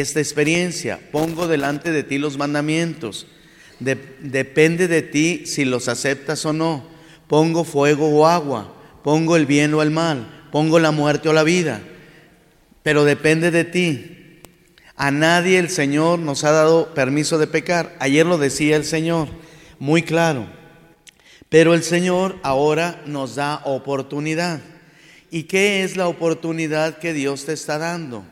esta experiencia, pongo delante de ti los mandamientos, depende de ti si los aceptas o no, pongo fuego o agua, pongo el bien o el mal, pongo la muerte o la vida, pero depende de ti. A nadie el Señor nos ha dado permiso de pecar. Ayer lo decía el Señor, muy claro. Pero el Señor ahora nos da oportunidad. ¿Y qué es la oportunidad que Dios te está dando?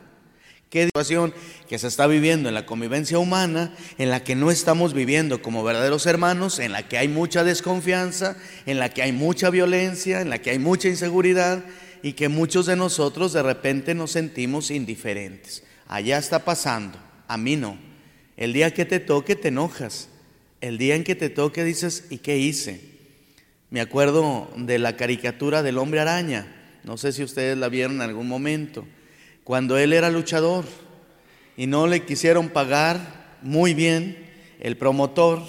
¿Qué situación que se está viviendo en la convivencia humana, en la que no estamos viviendo como verdaderos hermanos, en la que hay mucha desconfianza, en la que hay mucha violencia, en la que hay mucha inseguridad y que muchos de nosotros de repente nos sentimos indiferentes? Allá está pasando, a mí no. El día que te toque te enojas. El día en que te toque dices, ¿y qué hice? Me acuerdo de la caricatura del hombre araña. No sé si ustedes la vieron en algún momento. Cuando él era luchador y no le quisieron pagar muy bien el promotor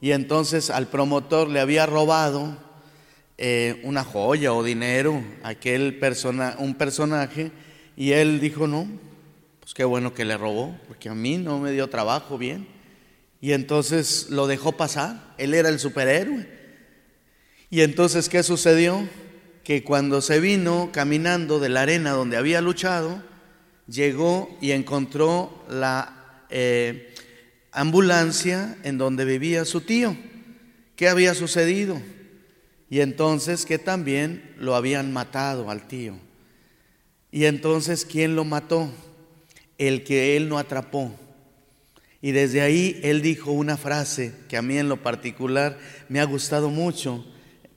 y entonces al promotor le había robado eh, una joya o dinero aquel persona, un personaje y él dijo no, pues qué bueno que le robó porque a mí no me dio trabajo bien y entonces lo dejó pasar. Él era el superhéroe y entonces, ¿qué sucedió? Que cuando se vino caminando de la arena donde había luchado, llegó y encontró la eh, ambulancia en donde vivía su tío. ¿Qué había sucedido? Y entonces que también lo habían matado al tío. Y entonces, ¿quién lo mató? El que él no atrapó. Y desde ahí él dijo una frase que a mí en lo particular me ha gustado mucho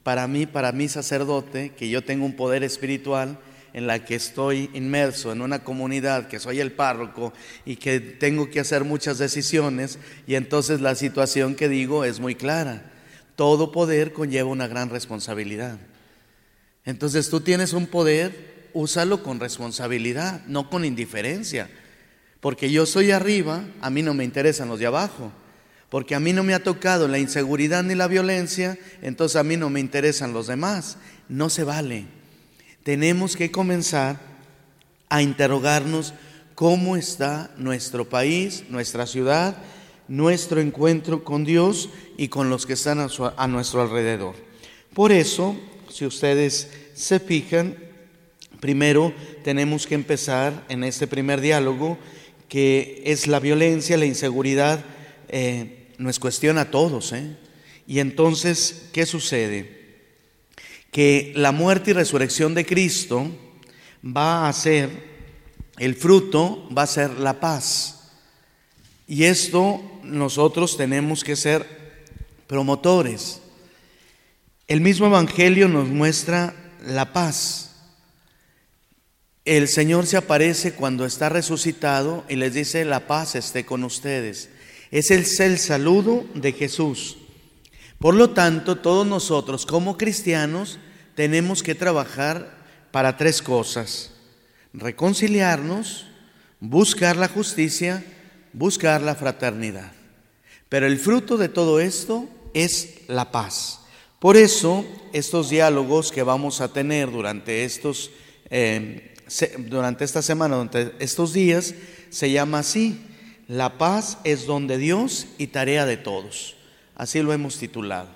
para mí, para mi sacerdote, que yo tengo un poder espiritual en la que estoy inmerso en una comunidad, que soy el párroco y que tengo que hacer muchas decisiones, y entonces la situación que digo es muy clara. Todo poder conlleva una gran responsabilidad. Entonces tú tienes un poder, úsalo con responsabilidad, no con indiferencia. Porque yo soy arriba, a mí no me interesan los de abajo porque a mí no me ha tocado la inseguridad ni la violencia, entonces a mí no me interesan los demás. No se vale. Tenemos que comenzar a interrogarnos cómo está nuestro país, nuestra ciudad, nuestro encuentro con Dios y con los que están a, nuestro alrededor. Por eso, si ustedes se fijan, primero tenemos que empezar en este primer diálogo, que es la violencia, la inseguridad, eh, no es cuestión a todos. ¿eh? Y entonces, ¿qué sucede? Que la muerte y resurrección de Cristo va a ser, el fruto va a ser la paz. Y esto nosotros tenemos que ser promotores. El mismo Evangelio nos muestra la paz. El Señor se aparece cuando está resucitado y les dice, la paz esté con ustedes. Es el, el saludo de Jesús. Por lo tanto, todos nosotros como cristianos tenemos que trabajar para tres cosas. Reconciliarnos, buscar la justicia, buscar la fraternidad. Pero el fruto de todo esto es la paz. Por eso, estos diálogos que vamos a tener durante, estos, eh, durante esta semana, durante estos días, se llama así, la paz es don de Dios y tarea de todos. Así lo hemos titulado.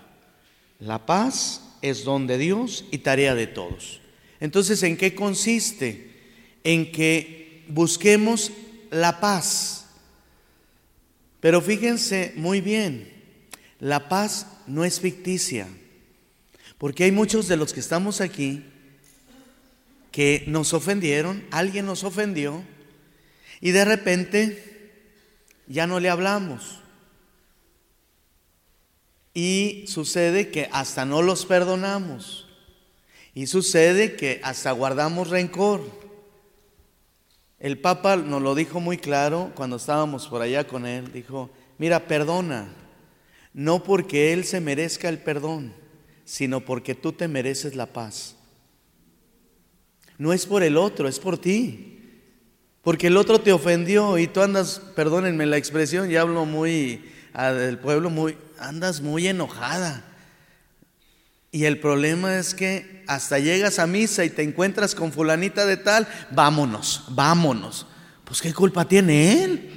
La paz es don de Dios y tarea de todos. Entonces, ¿en qué consiste? En que busquemos la paz. Pero fíjense muy bien, la paz no es ficticia. Porque hay muchos de los que estamos aquí que nos ofendieron, alguien nos ofendió, y de repente ya no le hablamos. Y sucede que hasta no los perdonamos. Y sucede que hasta guardamos rencor. El Papa nos lo dijo muy claro cuando estábamos por allá con él. Dijo, mira, perdona. No porque Él se merezca el perdón, sino porque tú te mereces la paz. No es por el otro, es por ti. Porque el otro te ofendió y tú andas, perdónenme la expresión, ya hablo muy ah, del pueblo, muy, andas muy enojada. Y el problema es que hasta llegas a misa y te encuentras con fulanita de tal, vámonos, vámonos. Pues qué culpa tiene él.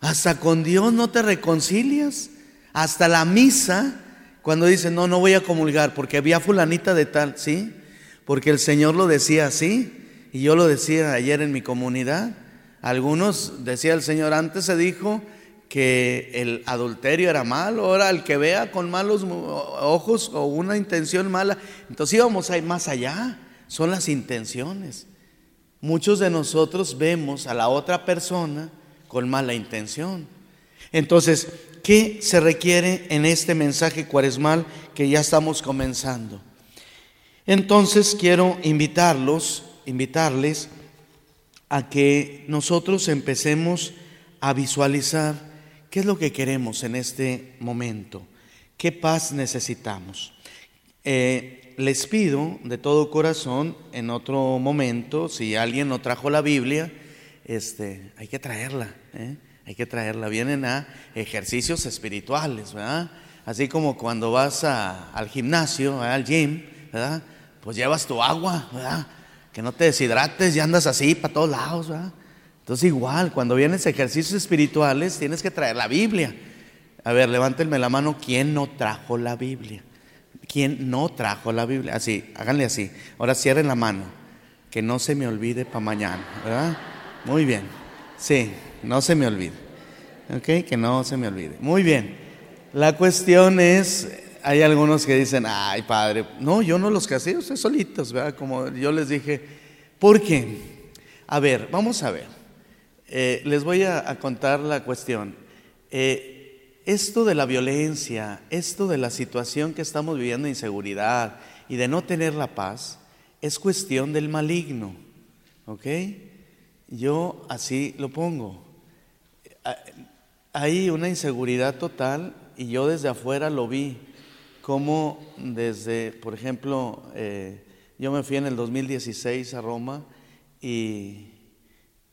Hasta con Dios no te reconcilias. Hasta la misa, cuando dice, no, no voy a comulgar porque había fulanita de tal, ¿sí? Porque el Señor lo decía así. Y yo lo decía ayer en mi comunidad. Algunos, decía el Señor, antes se dijo que el adulterio era malo, ahora el que vea con malos ojos o una intención mala, entonces íbamos a ir más allá, son las intenciones. Muchos de nosotros vemos a la otra persona con mala intención. Entonces, ¿qué se requiere en este mensaje cuaresmal que ya estamos comenzando? Entonces quiero invitarlos, invitarles a que nosotros empecemos a visualizar qué es lo que queremos en este momento, qué paz necesitamos. Eh, les pido de todo corazón, en otro momento, si alguien no trajo la Biblia, este, hay que traerla, ¿eh? hay que traerla. Vienen a ejercicios espirituales, ¿verdad? Así como cuando vas al gimnasio, al gym, ¿verdad? Pues llevas tu agua, ¿verdad? Que no te deshidrates y andas así para todos lados. ¿verdad? Entonces igual, cuando vienes ejercicios espirituales, tienes que traer la Biblia. A ver, levántenme la mano, ¿quién no trajo la Biblia? ¿Quién no trajo la Biblia? Así, háganle así. Ahora cierren la mano, que no se me olvide para mañana, ¿verdad? Muy bien. Sí, no se me olvide. ¿Ok? Que no se me olvide. Muy bien. La cuestión es, hay algunos que dicen, ay padre, no, yo no los casé, ustedes solitos, ¿verdad? Como yo les dije, ¿por qué? A ver, vamos a ver, eh, les voy a, contar la cuestión. Eh, esto de la violencia, esto de la situación que estamos viviendo, inseguridad y de no tener la paz, es cuestión del maligno, ¿ok? Yo así lo pongo. Hay una inseguridad total y yo desde afuera lo vi como desde, por ejemplo, eh, yo me fui en el 2016 a Roma y,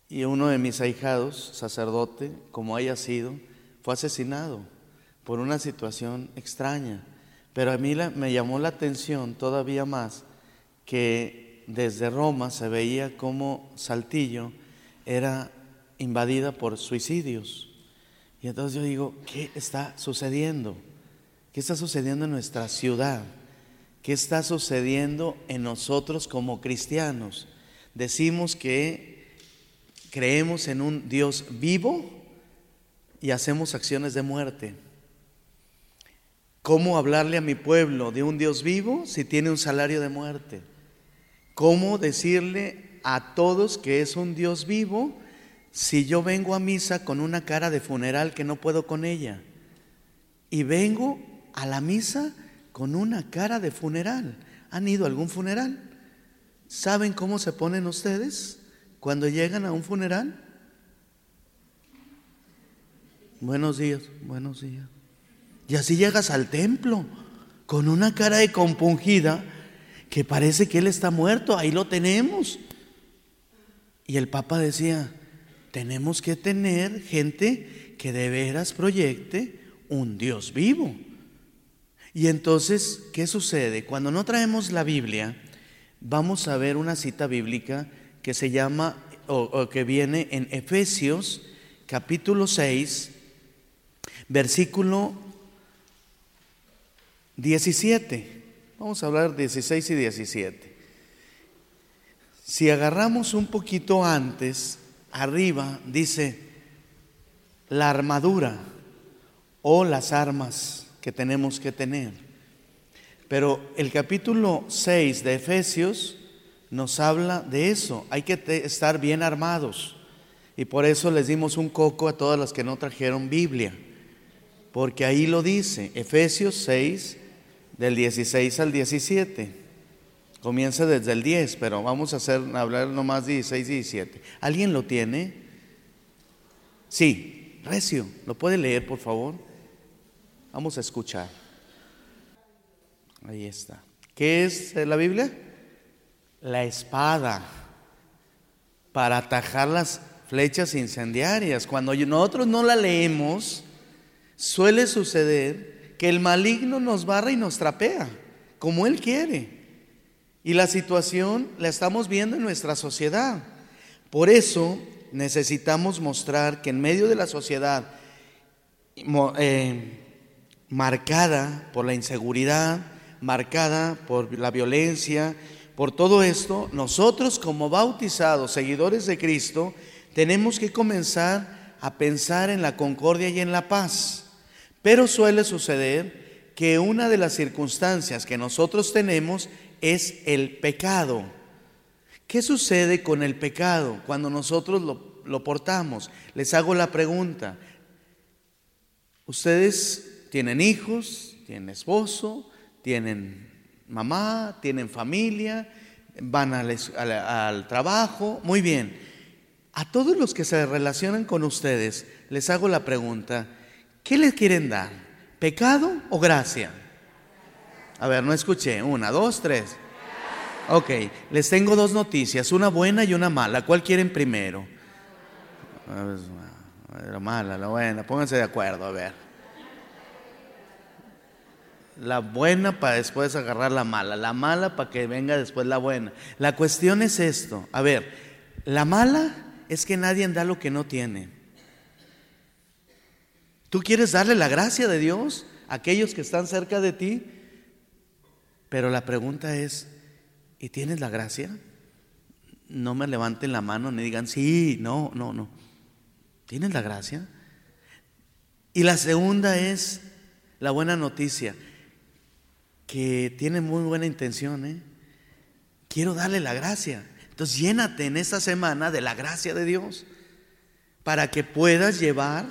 y uno de mis ahijados, sacerdote, como haya sido, fue asesinado por una situación extraña. Pero a mí me llamó la atención todavía más que desde Roma se veía como Saltillo era invadida por suicidios. Y entonces yo digo, ¿qué está sucediendo? ¿Qué está sucediendo en nuestra ciudad? ¿Qué está sucediendo en nosotros como cristianos? Decimos que creemos en un Dios vivo y hacemos acciones de muerte. ¿Cómo hablarle a mi pueblo de un Dios vivo si tiene un salario de muerte? ¿Cómo decirle a todos que es un Dios vivo si yo vengo a misa con una cara de funeral que no puedo con ella? Y vengo a la misa con una cara de funeral. ¿Han ido a algún funeral? ¿Saben cómo se ponen ustedes cuando llegan a un funeral? Buenos días, buenos días. Y así llegas al templo con una cara de compungida que parece que él está muerto, ahí lo tenemos. Y el Papa decía, tenemos que tener gente que de veras proyecte un Dios vivo. Y entonces, ¿qué sucede? Cuando no traemos la Biblia, vamos a ver una cita bíblica que se llama o, que viene en Efesios capítulo 6, versículo 17. Vamos a hablar 16 y 17. Si agarramos un poquito antes, arriba dice la armadura o las armas que tenemos que tener. Pero el capítulo 6 de Efesios nos habla de eso. Hay que estar bien armados. Y por eso les dimos un coco a todas las que no trajeron Biblia. Porque ahí lo dice, Efesios 6, del 16 al 17. Comienza desde el 10, pero vamos a hacer, hablar nomás 16 y 17. ¿Alguien lo tiene? Sí, Recio, ¿lo puede leer, por favor? Vamos a escuchar. Ahí está. ¿Qué es la Biblia? La espada para atajar las flechas incendiarias. Cuando nosotros no la leemos, suele suceder que el maligno nos barra y nos trapea, como él quiere. Y la situación la estamos viendo en nuestra sociedad. Por eso necesitamos mostrar que en medio de la sociedad eh, marcada por la inseguridad, marcada por la violencia, por todo esto, nosotros como bautizados, seguidores de Cristo, tenemos que comenzar a pensar en la concordia y en la paz. Pero suele suceder que una de las circunstancias que nosotros tenemos es el pecado. ¿Qué sucede con el pecado cuando nosotros lo, lo portamos? Les hago la pregunta. Ustedes tienen hijos, tienen esposo, tienen mamá, tienen familia, van al, trabajo, muy bien. A todos los que se relacionan con ustedes, les hago la pregunta, ¿qué les quieren dar? ¿Pecado o gracia? A ver, no escuché. Una, dos, tres. Ok, les tengo dos noticias, una buena y una mala. ¿Cuál quieren primero? La mala, la buena, pónganse de acuerdo, a ver la buena para después agarrar la mala, la mala para que venga después la buena. La cuestión es esto, a ver, la mala es que nadie da lo que no tiene. Tú quieres darle la gracia de Dios a aquellos que están cerca de ti, pero la pregunta es, ¿y tienes la gracia? No me levanten la mano ni digan, sí, no, no, no. ¿Tienes la gracia? Y la segunda es la buena noticia que tiene muy buena intención, ¿eh? Quiero darle la gracia. Entonces llénate en esta semana de la gracia de Dios para que puedas llevar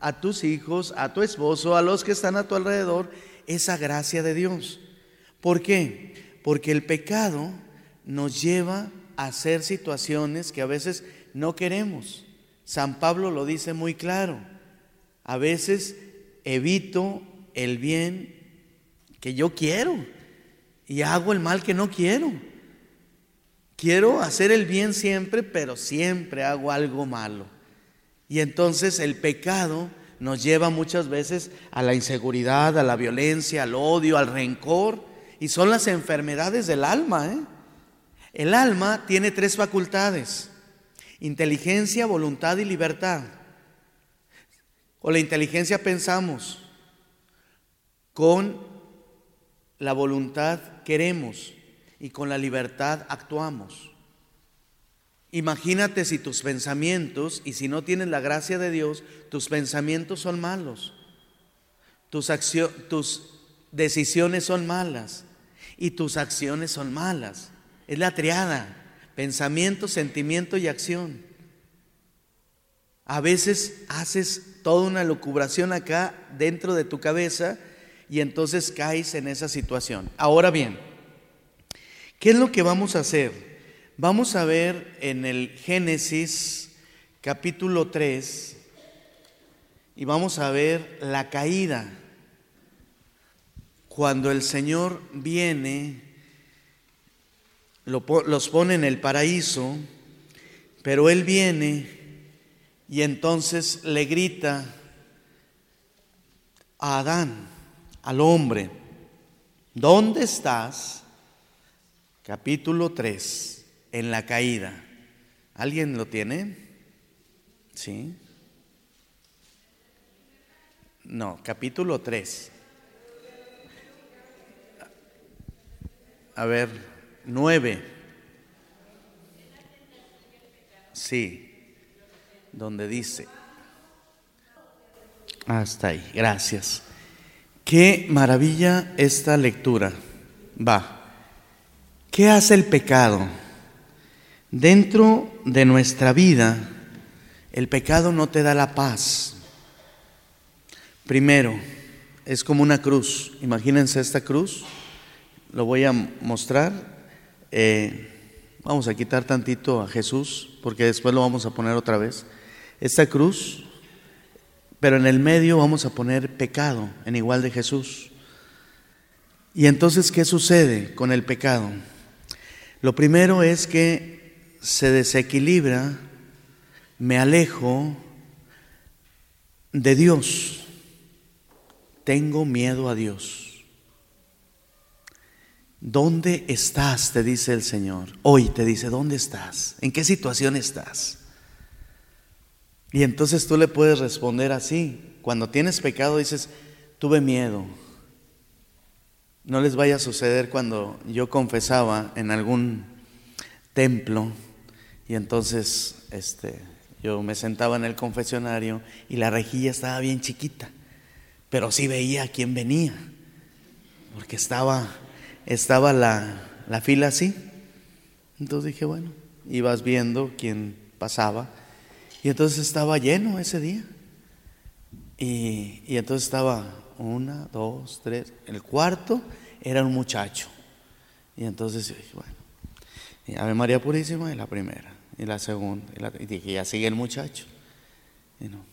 a tus hijos, a tu esposo, a los que están a tu alrededor, esa gracia de Dios. ¿Por qué? Porque el pecado nos lleva a hacer situaciones que a veces no queremos. San Pablo lo dice muy claro. A veces evito el bien que yo quiero y hago el mal que no quiero. Quiero hacer el bien siempre, pero siempre hago algo malo. Y entonces el pecado nos lleva muchas veces a la inseguridad, a la violencia, al odio, al rencor. Y son las enfermedades del alma. ¿eh? El alma tiene tres facultades. Inteligencia, voluntad y libertad. Con la inteligencia pensamos. Con la voluntad queremos y con la libertad actuamos. Imagínate si tus pensamientos, y si no tienes la gracia de Dios, tus pensamientos son malos, tus, tus decisiones son malas y tus acciones son malas. Es la triada, pensamiento, sentimiento y acción. A veces haces toda una lucubración acá dentro de tu cabeza y entonces caes en esa situación. Ahora bien, ¿qué es lo que vamos a hacer? Vamos a ver en el Génesis capítulo 3 y vamos a ver la caída. Cuando el Señor viene, los pone en el paraíso, pero Él viene y entonces le grita a Adán, al hombre, ¿dónde estás? Capítulo 3, en la caída. ¿Alguien lo tiene? ¿Sí? No, capítulo 3. A ver, 9. Sí, donde dice. Hasta ahí, gracias. Qué maravilla esta lectura. Va. ¿Qué hace el pecado? Dentro de nuestra vida, el pecado no te da la paz. Primero, es como una cruz. Imagínense esta cruz. Lo voy a mostrar. Eh, vamos a quitar tantito a Jesús, porque después lo vamos a poner otra vez. Esta cruz pero en el medio vamos a poner pecado en igual de Jesús. Y entonces, ¿qué sucede con el pecado? Lo primero es que se desequilibra, me alejo de Dios, tengo miedo a Dios. ¿Dónde estás? te dice el Señor. Hoy te dice, ¿dónde estás? ¿En qué situación estás? Y entonces tú le puedes responder así. Cuando tienes pecado dices, tuve miedo. No les vaya a suceder cuando yo confesaba en algún templo y entonces este, yo me sentaba en el confesionario y la rejilla estaba bien chiquita, pero sí veía a quién venía, porque estaba, estaba la, la fila así. Entonces dije, bueno, ibas viendo quién pasaba y entonces estaba lleno ese día. Y, y entonces estaba una, dos, tres. El cuarto era un muchacho. Y entonces bueno, y Ave María Purísima es la primera, y la segunda, y, dije, ya sigue el muchacho. Y no,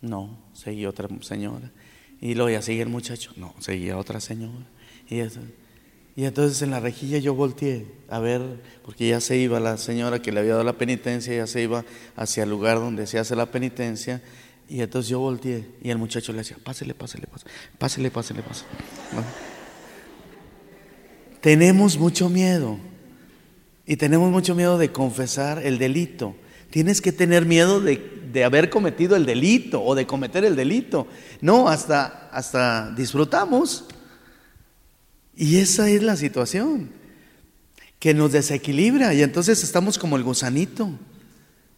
no, seguía otra señora. Y luego ya sigue el muchacho, no, seguía otra señora. Y, y entonces en la rejilla yo volteé a ver, porque ya se iba la señora que le había dado la penitencia, ya se iba hacia el lugar donde se hace la penitencia. Y entonces yo volteé y el muchacho le decía, pásele, pásele, pásele, pásele, pásele. Tenemos mucho miedo y tenemos mucho miedo de confesar el delito. Tienes que tener miedo de, haber cometido el delito o de cometer el delito. No, hasta, hasta disfrutamos. Y esa es la situación, que nos desequilibra y entonces estamos como el gusanito.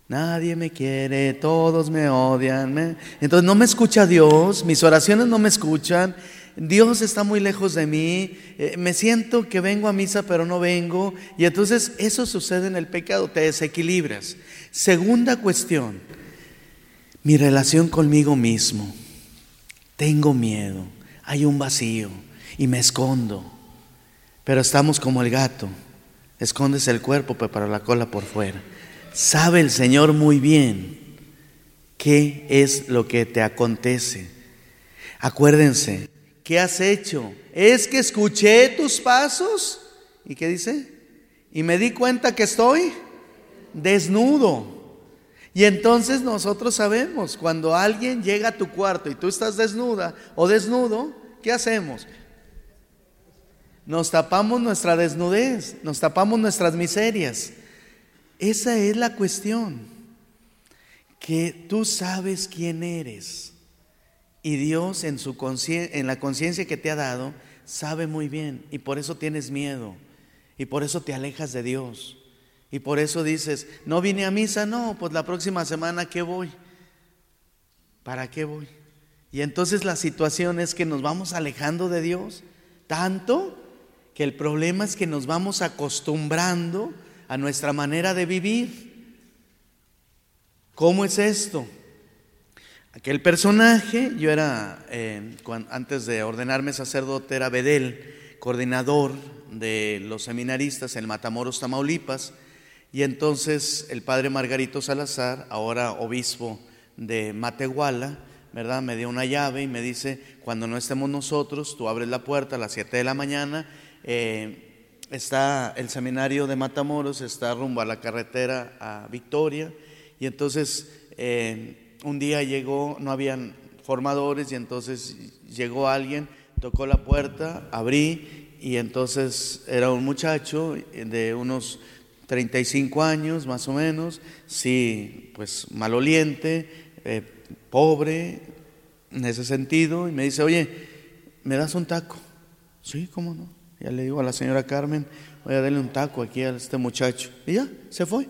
Nadie me quiere, todos me odian. Entonces no me escucha Dios, mis oraciones no me escuchan Dios está muy lejos de mí, eh, me siento que vengo a misa pero no vengo, y entonces eso sucede en el pecado, te desequilibras. Segunda cuestión, mi relación conmigo mismo. Tengo miedo, hay un vacío y me escondo, pero estamos como el gato, escondes el cuerpo pero la cola por fuera. Sabe el Señor muy bien qué es lo que te acontece. Acuérdense, ¿qué has hecho? Es que escuché tus pasos. ¿Y qué dice? Y me di cuenta que estoy desnudo. Y entonces nosotros sabemos, cuando alguien llega a tu cuarto y tú estás desnuda o desnudo, ¿qué hacemos? Nos tapamos nuestra desnudez, nos tapamos nuestras miserias. Esa es la cuestión, que tú sabes quién eres. Y Dios en, su en la conciencia que te ha dado sabe muy bien y por eso tienes miedo y por eso te alejas de Dios. Y por eso dices, no vine a misa, no, pues la próxima semana ¿qué voy? ¿Para qué voy? Y entonces la situación es que nos vamos alejando de Dios tanto que el problema es que nos vamos acostumbrando a nuestra manera de vivir. ¿Cómo es esto? Aquel personaje, yo era, eh, antes de ordenarme sacerdote, era Bedel, coordinador de los seminaristas en Matamoros, Tamaulipas, y entonces el padre Margarito Salazar, ahora obispo de Matehuala, ¿verdad? Me dio una llave y me dice, cuando no estemos nosotros, tú abres la puerta a las 7 de la mañana, eh, está el seminario de Matamoros, está rumbo a la carretera a Victoria, y entonces... Eh, un día llegó, no habían formadores y entonces llegó alguien, tocó la puerta, abrí y entonces era un muchacho de unos 35 años más o menos, sí, pues maloliente, eh, pobre en ese sentido, y me dice, oye, ¿me das un taco? Sí, ¿cómo no? Ya le digo a la señora Carmen, voy a darle un taco aquí a este muchacho. Y ya, se fue.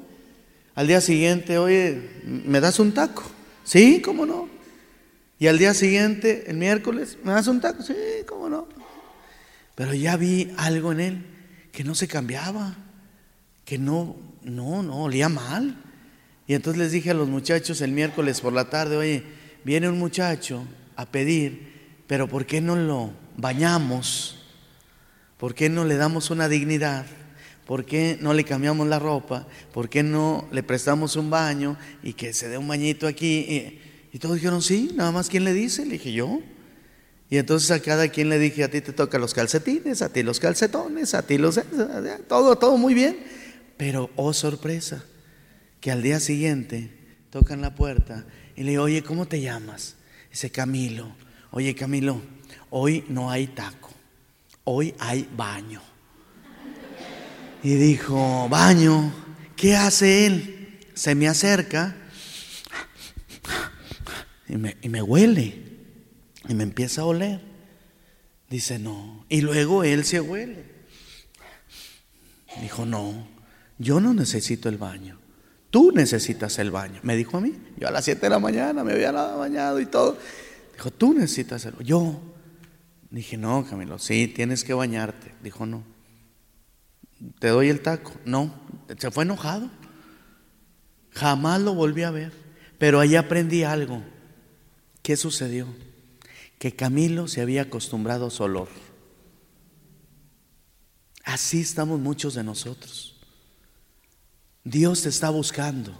Al día siguiente, oye, ¿me das un taco? Sí, cómo no. Y al día siguiente, el miércoles, ¿me das un taco? Sí, cómo no. Pero ya vi algo en él que no se cambiaba, que no, no, no, olía mal. Y entonces les dije a los muchachos el miércoles por la tarde, oye, viene un muchacho a pedir, pero ¿por qué no lo bañamos? ¿Por qué no le damos una dignidad? ¿Por qué no le cambiamos la ropa? ¿Por qué no le prestamos un baño y que se dé un bañito aquí? Y, todos dijeron, sí, nada más ¿quién le dice? Le dije yo. Y entonces a cada quien le dije, a ti te toca los calcetines, a ti los calcetones, a ti los... Todo, todo muy bien. Pero, oh sorpresa, que al día siguiente tocan la puerta y le digo, oye, ¿cómo te llamas? Dice Camilo, oye Camilo, hoy no hay taco, hoy hay baño y dijo, baño, ¿qué hace él? Se me acerca y me, y me huele. Y me empieza a oler. Dice, no. Y luego él se huele. Dijo, no, yo no necesito el baño. Tú necesitas el baño. Me dijo a mí. Yo a las 7 de la mañana me había bañado y todo. Dijo, tú necesitas el baño. Yo dije, no, Camilo, sí, tienes que bañarte. Dijo, no. ¿Te doy el taco? No. Se fue enojado. Jamás lo volví a ver. Pero ahí aprendí algo. ¿Qué sucedió? Que Camilo se había acostumbrado a su olor. Así estamos muchos de nosotros. Dios te está buscando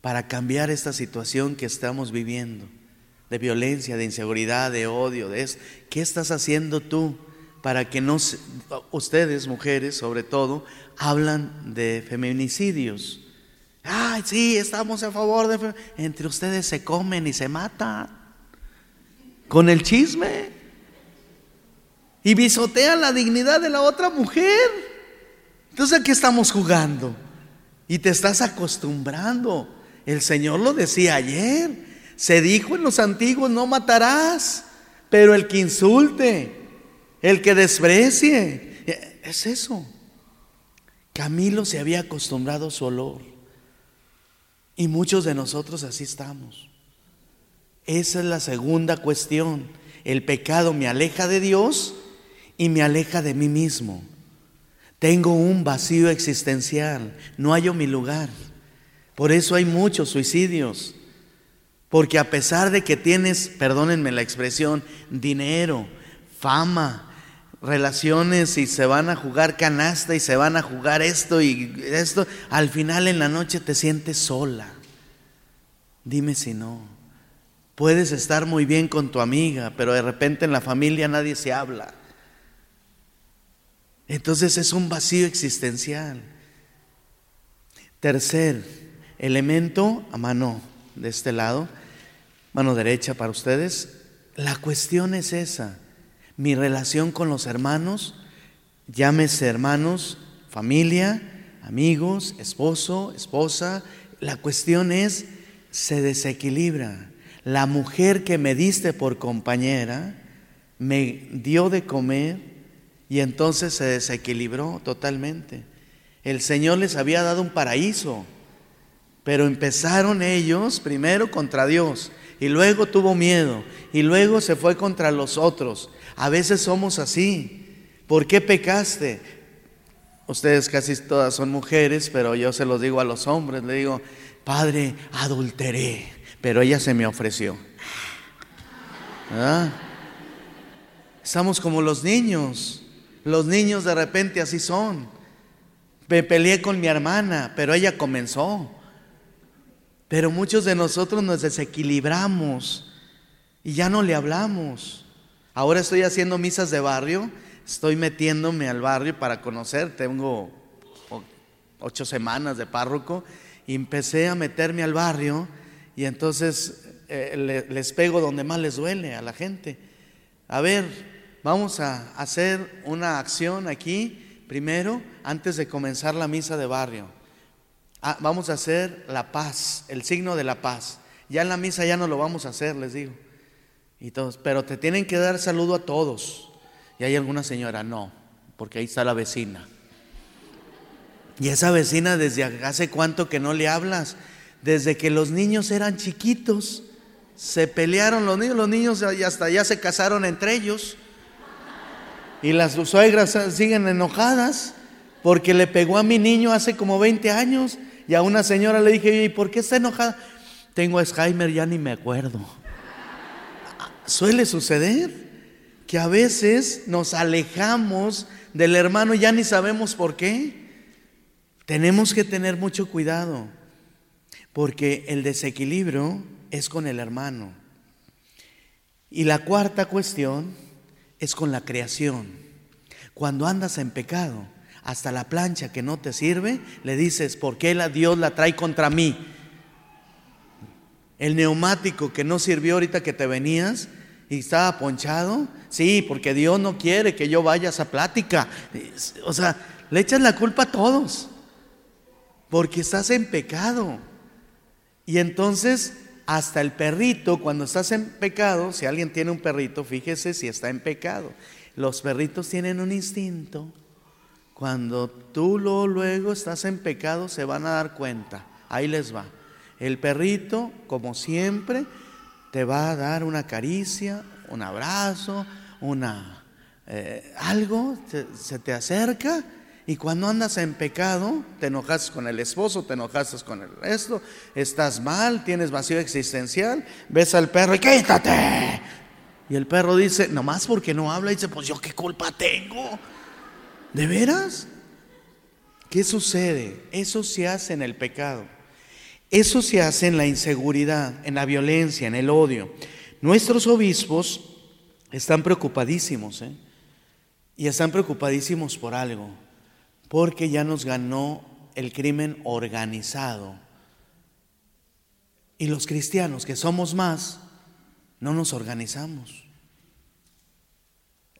para cambiar esta situación que estamos viviendo, de violencia, de inseguridad, de odio, de eso. ¿Qué estás haciendo tú para que no, ustedes mujeres sobre todo, hablan de feminicidios? Ay, sí, estamos a favor de... Entre ustedes se comen y se matan con el chisme y bisotean la dignidad de la otra mujer. Entonces, ¿a qué estamos jugando? Y te estás acostumbrando. El Señor lo decía ayer. Se dijo en los antiguos, no matarás. Pero el que insulte, el que desprecie, es eso. Camilo se había acostumbrado a su olor. Y muchos de nosotros así estamos. Esa es la segunda cuestión. El pecado me aleja de Dios y me aleja de mí mismo. Tengo un vacío existencial, no hallo mi lugar. Por eso hay muchos suicidios. Porque a pesar de que tienes, perdónenme la expresión, dinero, fama, relaciones y se van a jugar canasta y se van a jugar esto y esto, al final en la noche te sientes sola. Dime si no. Puedes estar muy bien con tu amiga, pero de repente en la familia nadie se habla. Entonces es un vacío existencial. Tercer elemento, a mano de este lado, mano derecha para ustedes, la cuestión es esa. Mi relación con los hermanos, llámese hermanos, familia, amigos, esposo, esposa, la cuestión es, se desequilibra. La mujer que me diste por compañera me dio de comer y entonces se desequilibró totalmente. El Señor les había dado un paraíso, pero empezaron ellos primero contra Dios y luego tuvo miedo y luego se fue contra los otros. A veces somos así. ¿Por qué pecaste? Ustedes casi todas son mujeres, pero yo se los digo a los hombres, le digo, Padre, adulteré, pero ella se me ofreció. ¿Ah? Estamos como los niños. Los niños de repente así son. Me peleé con mi hermana, pero ella comenzó. Pero muchos de nosotros nos desequilibramos y ya no le hablamos. Ahora estoy haciendo misas de barrio, estoy metiéndome al barrio para conocer, tengo ocho semanas de párroco y empecé a meterme al barrio y entonces eh, les pego donde más les duele a la gente. A ver, Vamos a hacer una acción aquí, primero, antes de comenzar la misa de barrio. Ah, vamos a hacer la paz, el signo de la paz. Ya en la misa ya no lo vamos a hacer, les digo. Y todos, pero te tienen que dar saludo a todos. Y hay alguna señora, no, porque ahí está la vecina. Y esa vecina desde hace cuánto que no le hablas, desde que los niños eran chiquitos, se pelearon los niños, los niños hasta ya se casaron entre ellos. Y las suegras siguen enojadas porque le pegó a mi niño hace como 20 años. Y a una señora le dije, ¿y por qué está enojada? Tengo Alzheimer, ya ni me acuerdo. Suele suceder que a veces nos alejamos del hermano ya ni sabemos por qué. Tenemos que tener mucho cuidado porque el desequilibrio es con el hermano. Y la cuarta cuestión es con la creación. Cuando andas en pecado, hasta la plancha que no te sirve, le dices, ¿por qué la Dios la trae contra mí? El neumático que no sirvió ahorita que te venías y estaba ponchado, sí, porque Dios no quiere que yo vaya a esa plática. O sea, le echas la culpa a todos, porque estás en pecado. Y entonces hasta el perrito, cuando estás en pecado, si alguien tiene un perrito, fíjese si está en pecado. Los perritos tienen un instinto. Cuando tú luego estás en pecado, se van a dar cuenta. Ahí les va. El perrito, como siempre, te va a dar una caricia, un abrazo, una eh, algo, se te acerca y cuando andas en pecado, te enojas con el esposo, te enojas con el resto, estás mal, tienes vacío existencial, ves al perro y quítate. Y el perro dice, nomás porque no habla, dice, pues yo qué culpa tengo. ¿De veras? ¿Qué sucede? Eso se hace en el pecado. Eso se hace en la inseguridad, en la violencia, en el odio. Nuestros obispos están preocupadísimos, ¿eh? Y están preocupadísimos por algo porque ya nos ganó el crimen organizado. Y los cristianos, que somos más, no nos organizamos.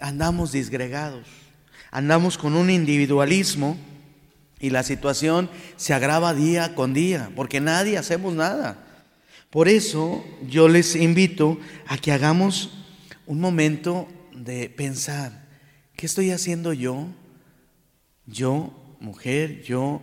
Andamos disgregados, andamos con un individualismo y la situación se agrava día con día, porque nadie hacemos nada. Por eso yo les invito a que hagamos un momento de pensar, ¿qué estoy haciendo yo? Yo, mujer, yo,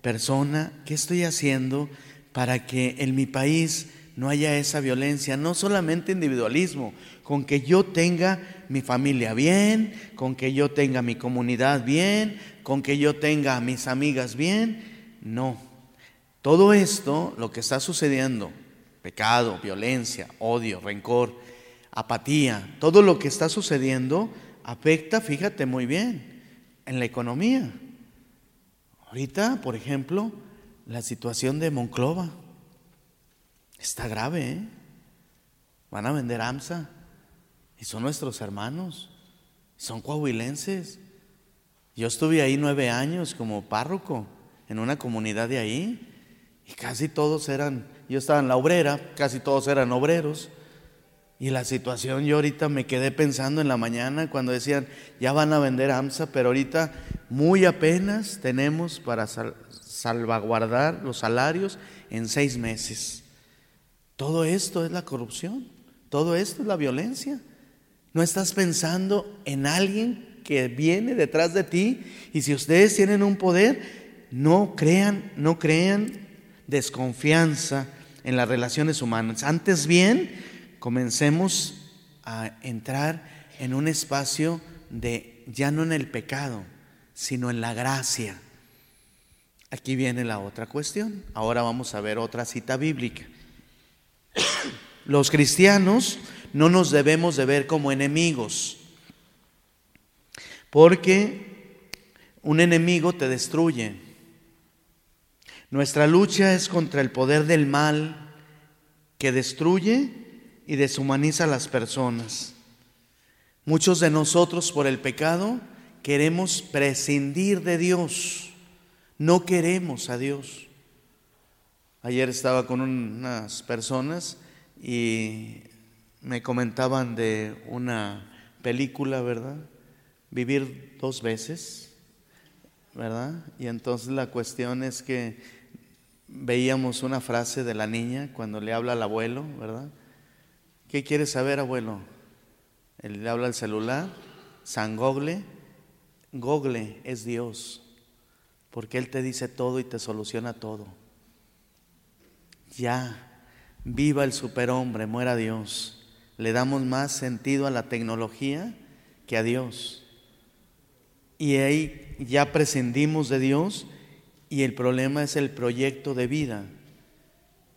persona, ¿qué estoy haciendo para que en mi país no haya esa violencia? No solamente individualismo, con que yo tenga mi familia bien, con que yo tenga mi comunidad bien, con que yo tenga a mis amigas bien. No. Todo esto, lo que está sucediendo, pecado, violencia, odio, rencor, apatía, todo lo que está sucediendo afecta, fíjate muy bien, en la economía. Ahorita, por ejemplo, la situación de Monclova está grave. ¿eh? Van a vender AMSA y son nuestros hermanos, son coahuilenses. Yo estuve ahí nueve años como párroco en una comunidad de ahí y casi todos eran, yo estaba en la obrera, casi todos eran obreros. Y la situación, yo ahorita me quedé pensando en la mañana cuando decían, ya van a vender AMSA, pero ahorita muy apenas tenemos para salvaguardar los salarios en seis meses. Todo esto es la corrupción, todo esto es la violencia. No estás pensando en alguien que viene detrás de ti y si ustedes tienen un poder, no crean, no crean desconfianza en las relaciones humanas. Antes bien, comencemos a entrar en un espacio de ya no en el pecado, sino en la gracia. Aquí viene la otra cuestión. Ahora vamos a ver otra cita bíblica. Los cristianos no nos debemos de ver como enemigos, porque un enemigo te destruye. Nuestra lucha es contra el poder del mal que destruye y deshumaniza a las personas. Muchos de nosotros por el pecado queremos prescindir de Dios, no queremos a Dios. Ayer estaba con unas personas y me comentaban de una película, ¿verdad? Vivir dos veces, ¿verdad? Y entonces la cuestión es que veíamos una frase de la niña cuando le habla al abuelo, ¿verdad? ¿Qué quiere saber, abuelo? Él le habla al celular, San Google. Google es Dios, porque Él te dice todo y te soluciona todo. Ya, viva el superhombre, muera Dios. Le damos más sentido a la tecnología que a Dios. Y ahí ya prescindimos de Dios y el problema es el proyecto de vida.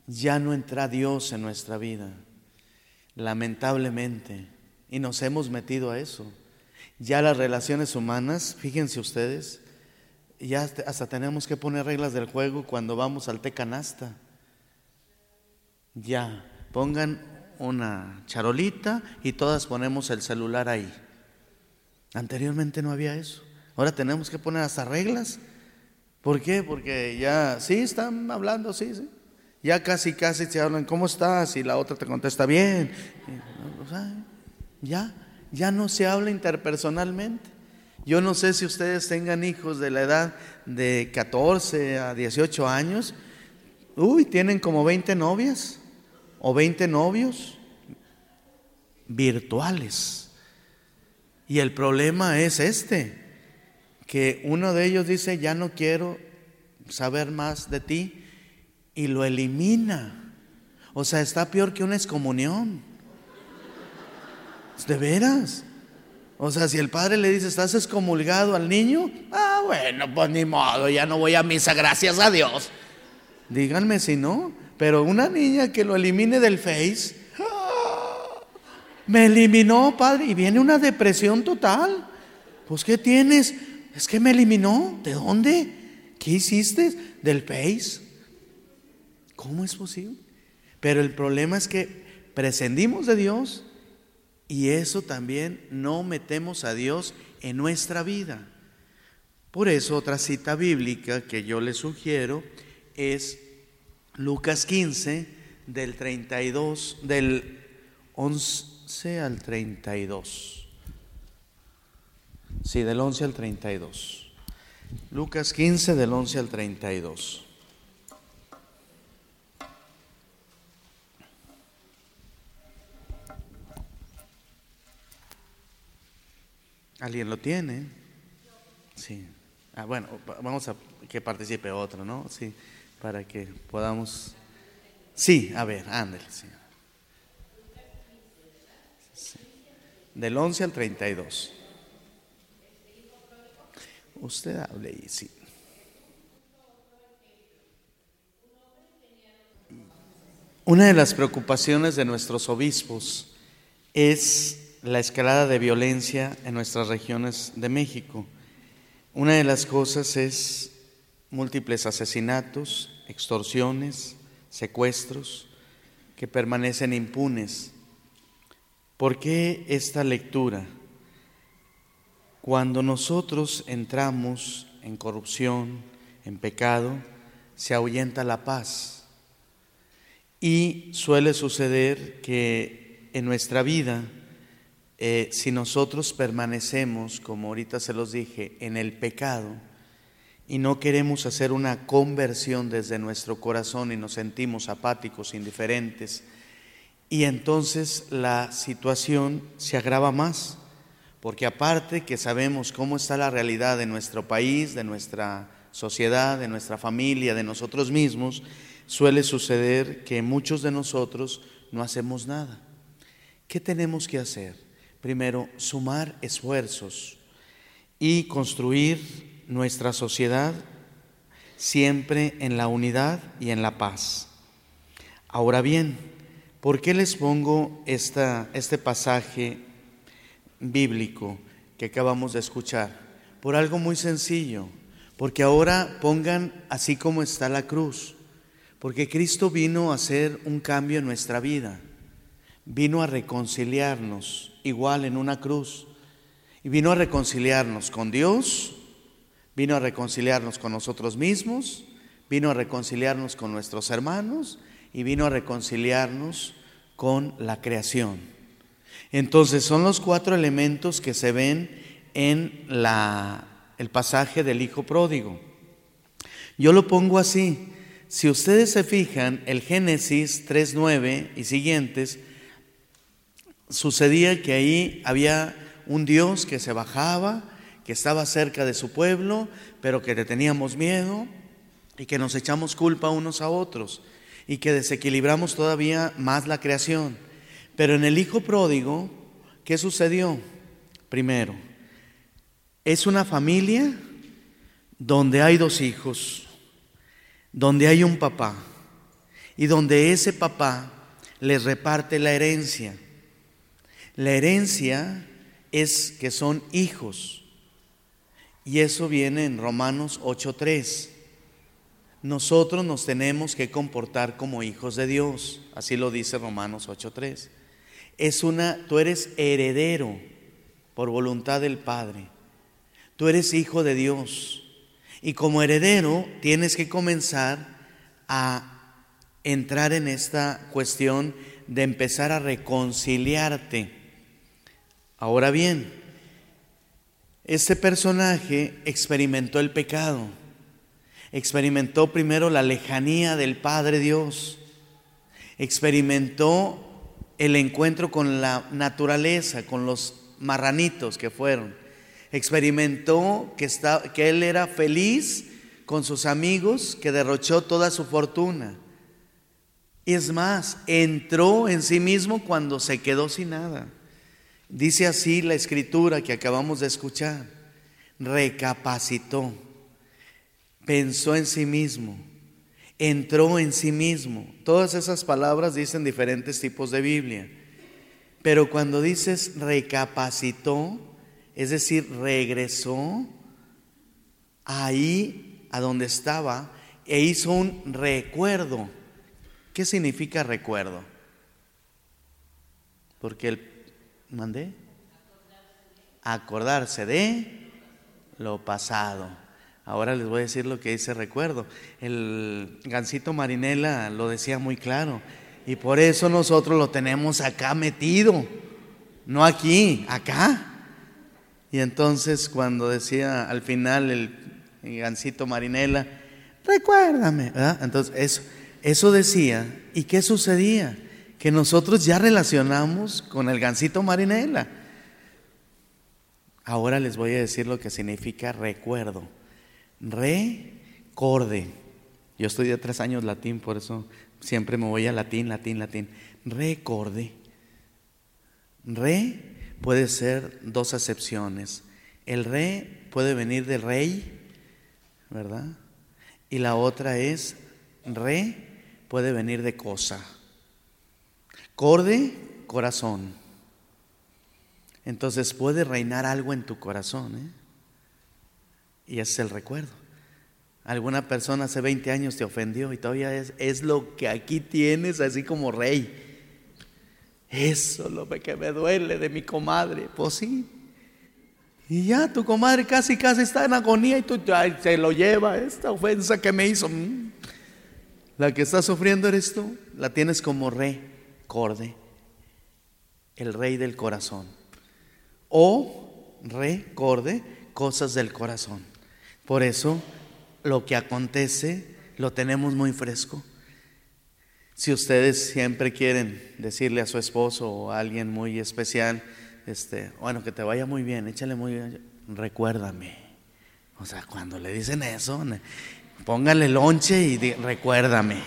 Ya no entra Dios en nuestra vida lamentablemente, y nos hemos metido a eso. Ya las relaciones humanas, fíjense ustedes, ya hasta tenemos que poner reglas del juego cuando vamos al tecanasta. Ya, pongan una charolita y todas ponemos el celular ahí. Anteriormente no había eso. Ahora tenemos que poner hasta reglas. ¿Por qué? Porque ya, sí, están hablando, sí, sí. Ya casi, casi se hablan, ¿cómo estás? Y la otra te contesta bien. ya, ya no se habla interpersonalmente. Yo no sé si ustedes tengan hijos de la edad de 14 a 18 años. Uy, tienen como 20 novias. O 20 novios virtuales. Y el problema es este, que uno de ellos dice, ya no quiero saber más de ti, y lo elimina. O sea, está peor que una excomunión. ¿De veras? O sea, si el padre le dice, ¿estás excomulgado al niño? Ah, bueno, pues ni modo, ya no voy a misa, gracias a Dios. Díganme si no, pero una niña que lo elimine del Face, me eliminó, padre, y viene una depresión total. Pues, ¿qué tienes? Es que me eliminó. ¿De dónde? ¿Qué hiciste? Del Face. ¿Cómo es posible? Pero el problema es que prescindimos de Dios y eso también no metemos a Dios en nuestra vida. Por eso otra cita bíblica que yo le sugiero es Lucas 15 del 32 del 11 al 32. Sí, del 11 al 32. Lucas 15 del 11 al 32. ¿Alguien lo tiene? Sí. Ah, bueno, vamos a que participe otro, ¿no? Sí, para que podamos. Sí, a ver, ándale, sí. Del 11 al 32. Usted hable y sí. Una de las preocupaciones de nuestros obispos es la escalada de violencia en nuestras regiones de México. Una de las cosas es múltiples asesinatos, extorsiones, secuestros que permanecen impunes. ¿Por qué esta lectura? Cuando nosotros entramos en corrupción, en pecado, se ahuyenta la paz. Y suele suceder que en nuestra vida, eh, si nosotros permanecemos, como ahorita se los dije, en el pecado y no queremos hacer una conversión desde nuestro corazón y nos sentimos apáticos, indiferentes, y entonces la situación se agrava más, porque aparte que sabemos cómo está la realidad de nuestro país, de nuestra sociedad, de nuestra familia, de nosotros mismos, suele suceder que muchos de nosotros no hacemos nada. ¿Qué tenemos que hacer? primero, sumar esfuerzos y construir nuestra sociedad siempre en la unidad y en la paz. Ahora bien, ¿por qué les pongo esta, este pasaje bíblico que acabamos de escuchar? Por algo muy sencillo, porque ahora pongan así como está la cruz, porque Cristo vino a hacer un cambio en nuestra vida vino a reconciliarnos igual en una cruz. Y vino a reconciliarnos con Dios, vino a reconciliarnos con nosotros mismos, vino a reconciliarnos con nuestros hermanos y vino a reconciliarnos con la creación. Entonces son los cuatro elementos que se ven en la, el pasaje del Hijo Pródigo. Yo lo pongo así. Si ustedes se fijan, el Génesis 3.9 y siguientes, sucedía que ahí había un Dios que se bajaba, que estaba cerca de su pueblo, pero que le teníamos miedo y que nos echamos culpa unos a otros y que desequilibramos todavía más la creación. Pero en el Hijo Pródigo, ¿qué sucedió? Primero, es una familia donde hay dos hijos, donde hay un papá y donde ese papá les reparte la herencia. La herencia es que son hijos. Y eso viene en Romanos 8:3. Nosotros nos tenemos que comportar como hijos de Dios, así lo dice Romanos 8:3. Es una tú eres heredero por voluntad del Padre. Tú eres hijo de Dios. Y como heredero tienes que comenzar a entrar en esta cuestión de empezar a reconciliarte Ahora bien, este personaje experimentó el pecado, experimentó primero la lejanía del Padre Dios experimentó el encuentro con la naturaleza, con los marranitos que fueron. Experimentó que, él era feliz con sus amigos, que derrochó toda su fortuna. Y es más, entró en sí mismo cuando se quedó sin nada. Dice así la escritura que acabamos de escuchar. Recapacitó, pensó en sí mismo, entró en sí mismo. Todas esas palabras dicen diferentes tipos de Biblia. Pero cuando dices recapacitó, es decir, regresó ahí a donde estaba e hizo un recuerdo. ¿Qué significa recuerdo? Porque el mandé acordarse de lo pasado. Ahora les voy a decir lo que dice recuerdo. El gancito Marinela lo decía muy claro. Y por eso nosotros lo tenemos acá metido. No aquí, acá. Y entonces cuando decía al final el, gancito Marinela, recuérdame. Entonces eso, eso decía. ¿Y qué sucedía? Que nosotros ya relacionamos con el gancito Marinela. Ahora les voy a decir lo que significa recuerdo. Recorde. Yo estudié tres años latín, por eso siempre me voy a latín, latín, latín. Recorde. Re puede ser dos acepciones. El re puede venir del rey, ¿verdad? Y la otra es re puede venir de cosa. Corde, corazón. Entonces puede reinar algo en tu corazón. ¿eh? Y ese es el recuerdo. Alguna persona hace 20 años te ofendió y todavía es, es lo que aquí tienes así como rey. Eso es lo que me duele de mi comadre. Pues sí. Y ya tu comadre casi casi está en agonía y tú se lo lleva esta ofensa que me hizo. Mm. La que está sufriendo eres tú. La tienes como El rey del corazón. O recorde cosas del corazón. Por eso lo que acontece lo tenemos muy fresco. Si ustedes siempre quieren decirle a su esposo o a alguien muy especial, este, bueno, que te vaya muy bien, échale muy bien, recuérdame. O sea, cuando le dicen eso, póngale lonche y recuérdame.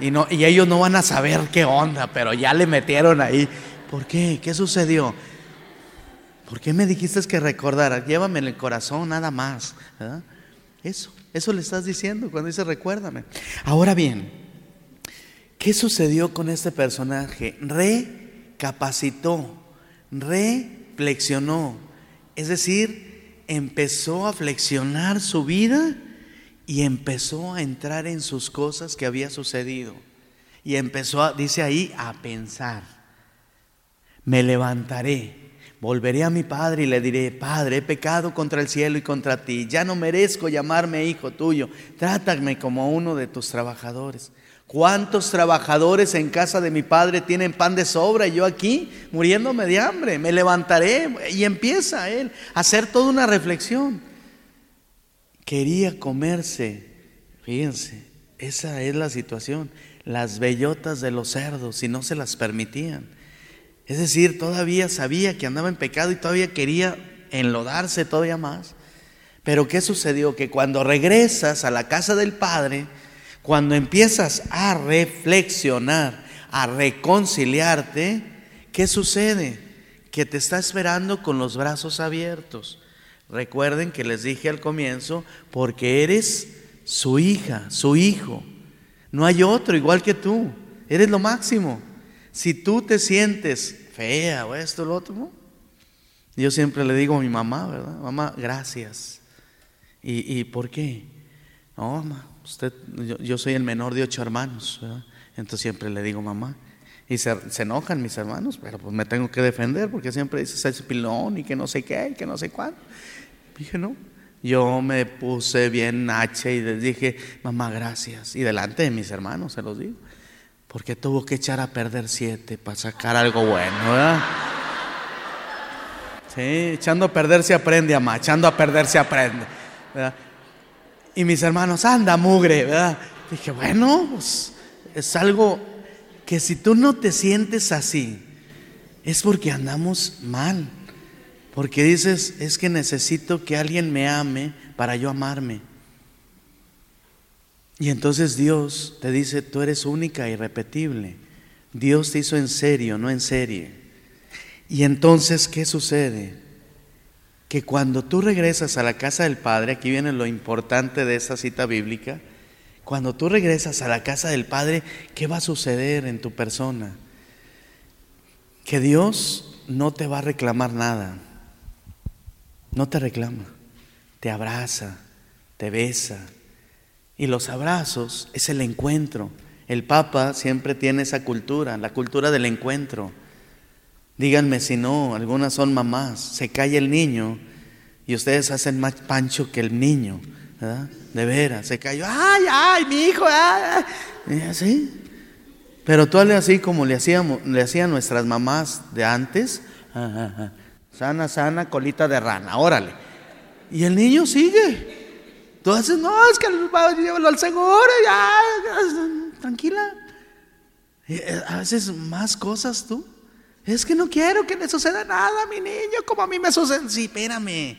Y, ellos no van a saber qué onda, pero ya le metieron ahí. ¿Por qué? ¿Qué sucedió? ¿Por qué me dijiste que recordara? Llévame en el corazón nada más. Eso, eso le estás diciendo cuando dice recuérdame. Ahora bien, ¿qué sucedió con este personaje? Recapacitó, reflexionó. Es decir, empezó a flexionar su vida y empezó a entrar en sus cosas que había sucedido. Y empezó, dice ahí, a pensar. Me levantaré Volveré a mi padre y le diré, Padre, he pecado contra el cielo y contra ti, ya no merezco llamarme hijo tuyo, trátame como uno de tus trabajadores. ¿Cuántos trabajadores en casa de mi padre tienen pan de sobra y yo aquí muriéndome de hambre? Me levantaré y empieza él a hacer toda una reflexión. Quería comerse, fíjense, esa es la situación, las bellotas de los cerdos y no se las permitían. Es decir, todavía sabía que andaba en pecado y todavía quería enlodarse todavía más. Pero ¿qué sucedió? Que cuando regresas a la casa del Padre, cuando empiezas a reflexionar, a reconciliarte, ¿qué sucede? Que te está esperando con los brazos abiertos. Recuerden que les dije al comienzo, porque eres su hija, su hijo. No hay otro igual que tú. Eres lo máximo. Si tú te sientes fea o esto, lo otro, yo siempre le digo a mi mamá, ¿verdad? Mamá, gracias. ¿Y, por qué? No, mamá, usted, yo, soy el menor de ocho hermanos, ¿verdad? Entonces siempre le digo mamá. Y se, enojan mis hermanos, pero pues me tengo que defender porque siempre dices es pilón y que no sé qué y que no sé cuándo. Dije, no. Yo me puse bien H y les dije, mamá, gracias. Y delante de mis hermanos se los digo. Porque tuvo que echar a perder siete para sacar algo bueno, ¿verdad? Sí, echando a perder se aprende, ama, echando a perder se aprende. ¿verdad? Y mis hermanos, anda, mugre, ¿verdad? Dije, bueno, pues es algo que si tú no te sientes así, es porque andamos mal. Porque dices, es que necesito que alguien me ame para yo amarme. Y entonces Dios te dice, tú eres única y irrepetible. Dios te hizo en serio, no en serie. Y entonces, ¿qué sucede? Que cuando tú regresas a la casa del Padre, aquí viene lo importante de esa cita bíblica, cuando tú regresas a la casa del Padre, ¿qué va a suceder en tu persona? Que Dios no te va a reclamar nada. No te reclama. Te abraza, te besa. Y los abrazos es el encuentro. El Papa siempre tiene esa cultura, la cultura del encuentro. Díganme si no, algunas son mamás, se cae el niño y ustedes hacen más pancho que el niño, ¿verdad? De veras, se cayó, ay, ay, mi hijo, y así. Pero tú así como le, hacíamos, le hacían nuestras mamás de antes, sana, sana, colita de rana, órale. Y el niño sigue. Haces, no, es que llévalo al seguro, ya, tranquila. Eh, haces más cosas tú. Es que no quiero que le suceda nada a mi niño como a mí me sucede. Sí, espérame.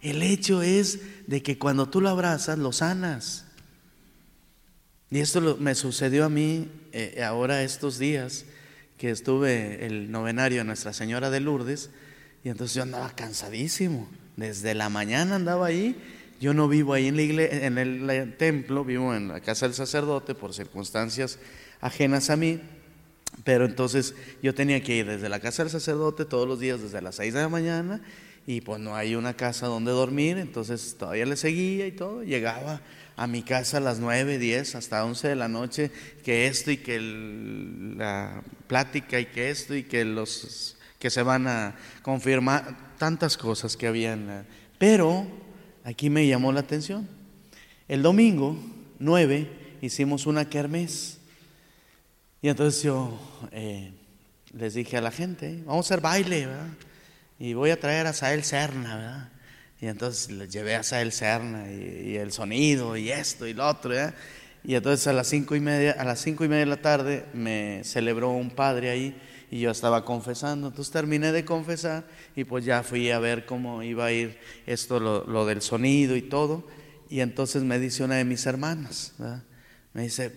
El hecho es de que cuando tú lo abrazas, lo sanas. Y esto me sucedió a mí eh, ahora estos días que estuve el novenario de Nuestra Señora de Lourdes y entonces yo andaba cansadísimo. Desde la mañana andaba ahí. Yo no vivo ahí en, la el templo, vivo en la casa del sacerdote por circunstancias ajenas a mí. Pero entonces yo tenía que ir desde la casa del sacerdote todos los días desde las 6 de la mañana y pues no hay una casa donde dormir, entonces todavía le seguía y todo. Llegaba a mi casa a las 9, 10, hasta 11 de la noche, que esto y que la plática y que esto y que los que se van a confirmar, tantas cosas que habían. Pero aquí me llamó la atención. El domingo 9 hicimos una kermés y entonces yo eh, les dije a la gente, vamos a hacer baile, ¿verdad? Y voy a traer a Sael Serna, ¿verdad? Y entonces les llevé a Sael Serna y, el sonido y esto y lo otro, ¿verdad? Y entonces a las cinco y media, a las cinco y media de la tarde me celebró un padre ahí y yo estaba confesando. Entonces terminé de confesar y pues ya fui a ver cómo iba a ir esto, lo, lo del sonido y todo. Y entonces me dice una de mis hermanas, me dice,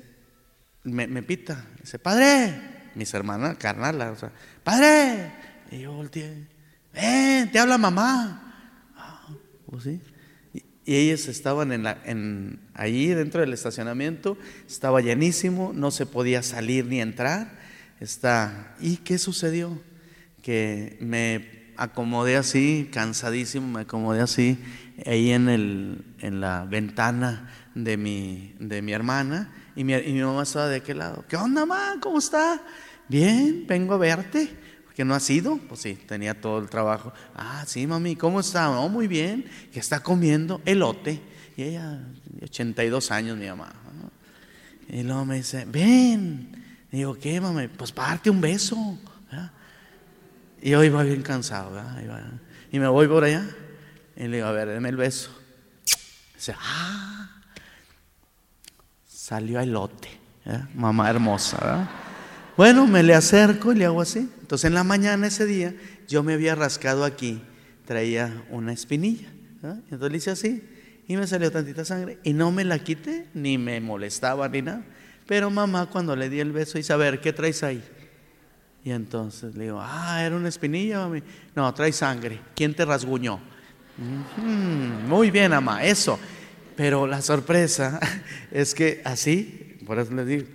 me, pita, dice, padre, mis hermanas, carnal, o sea, padre, y yo volteé, ven, te habla mamá. Ah, pues sí. Y, ellos estaban en la, en, allí dentro del estacionamiento, estaba llenísimo, no se podía salir ni entrar. Está, ¿y qué sucedió? Que me acomodé así, cansadísimo, me acomodé así, ahí en, el, en la ventana de mi, de mi hermana y mi, mamá estaba de aquel lado. ¿Qué onda, mamá? ¿Cómo está? Bien, vengo a verte. ¿Que no has ido? Pues sí, tenía todo el trabajo. Ah, sí, mami, ¿cómo está? No, muy bien. Que está comiendo elote. Y ella, 82 años, mi mamá. Y luego me dice, ven. Y digo, ¿qué, mami? Pues parte un beso. Y yo iba bien cansado. Y me voy por allá. Y le digo, a ver, deme el beso. dice, ah salió a elote, ¿eh? mamá hermosa. Bueno, me le acerco y le hago así. Entonces en la mañana ese día yo me había rascado aquí, traía una espinilla. Entonces le hice así y me salió tantita sangre y no me la quité, ni me molestaba ni nada. Pero mamá cuando le di el beso dice, a ver, ¿qué traes ahí? Y entonces le digo, ah, era una espinilla, mami. No, trae sangre. ¿Quién te rasguñó? muy bien, mamá, eso. Pero la sorpresa es que así, por eso le digo,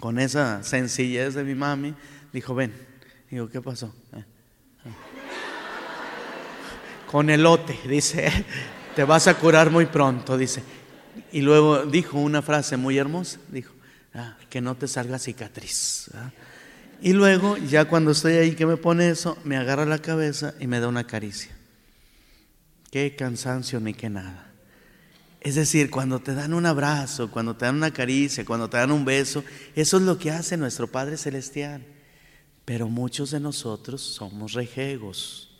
con esa sencillez de mi mami, dijo, ven. Digo, ¿qué pasó? Eh, eh. Con elote, dice, te vas a curar muy pronto, dice. Y luego dijo una frase muy hermosa, dijo, que no te salga cicatriz. Y luego, ya cuando estoy ahí que me pone eso, me agarra la cabeza y me da una caricia. Qué cansancio ni qué nada. Es decir, cuando te dan un abrazo, cuando te dan una caricia, cuando te dan un beso, eso es lo que hace nuestro Padre Celestial. Pero muchos de nosotros somos rejegos,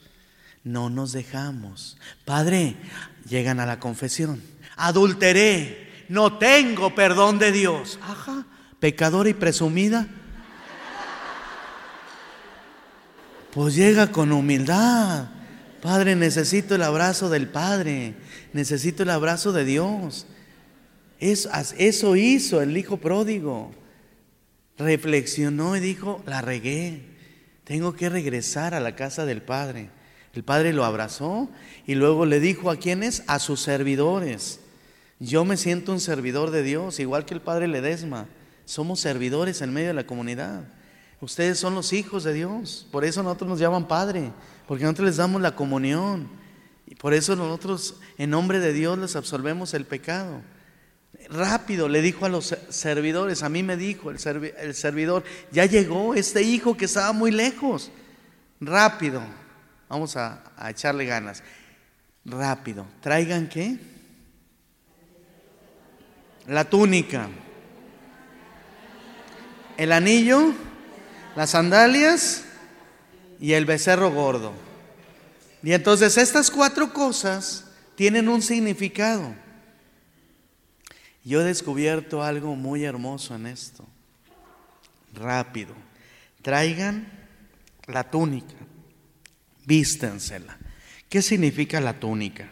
no nos dejamos. Padre, llegan a la confesión, adulteré, no tengo perdón de Dios. Ajá, pecadora y presumida. Pues llega con humildad. Padre, necesito el abrazo del Padre, necesito el abrazo de Dios. Eso, eso hizo el hijo pródigo. Reflexionó y dijo, la regué, tengo que regresar a la casa del Padre. El Padre lo abrazó y luego le dijo a quienes, a sus servidores. Yo me siento un servidor de Dios, igual que el Padre Ledesma. Somos servidores en medio de la comunidad. Ustedes son los hijos de Dios. Por eso nosotros nos llaman Padre, porque nosotros les damos la comunión. Y por eso nosotros, en nombre de Dios, les absolvemos el pecado. Rápido le dijo a los servidores, a mí me dijo el, servidor, ya llegó este hijo que estaba muy lejos. Rápido, vamos a, a echarle ganas. Rápido, traigan qué? La túnica, el anillo las sandalias y el becerro gordo. Y entonces estas cuatro cosas tienen un significado. Yo he descubierto algo muy hermoso en esto. Rápido. Traigan la túnica. Vístensela. ¿Qué significa la túnica?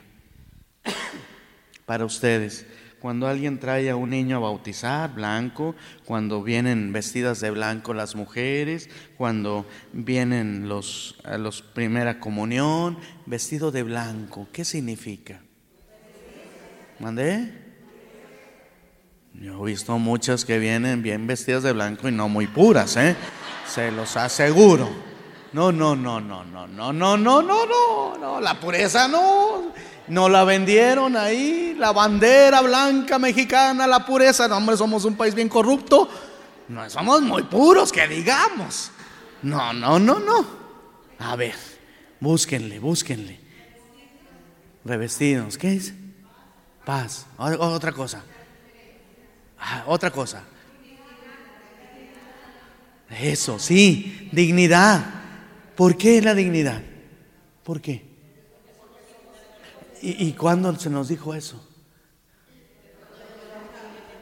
Para ustedes cuando alguien trae a un niño a bautizar, blanco, cuando vienen vestidas de blanco las mujeres, cuando vienen los, a los primera comunión, vestido de blanco, ¿qué significa? ¿Mandé? Yo he visto muchas que vienen bien vestidas de blanco y no muy puras, ¿eh? Se los aseguro. No, no, no, no, no, no, no, no, no, no, no, la pureza no. No la vendieron ahí, la bandera blanca mexicana, la pureza. No, hombre, somos un país bien corrupto. No somos muy puros, que digamos. No, no, no, no. A ver, búsquenle, búsquenle. Revestidos, ¿qué es? Paz. Otra cosa. Ah, otra cosa. Eso, sí, dignidad. ¿Por qué la dignidad? ¿Por qué? ¿Y, cuándo se nos dijo eso?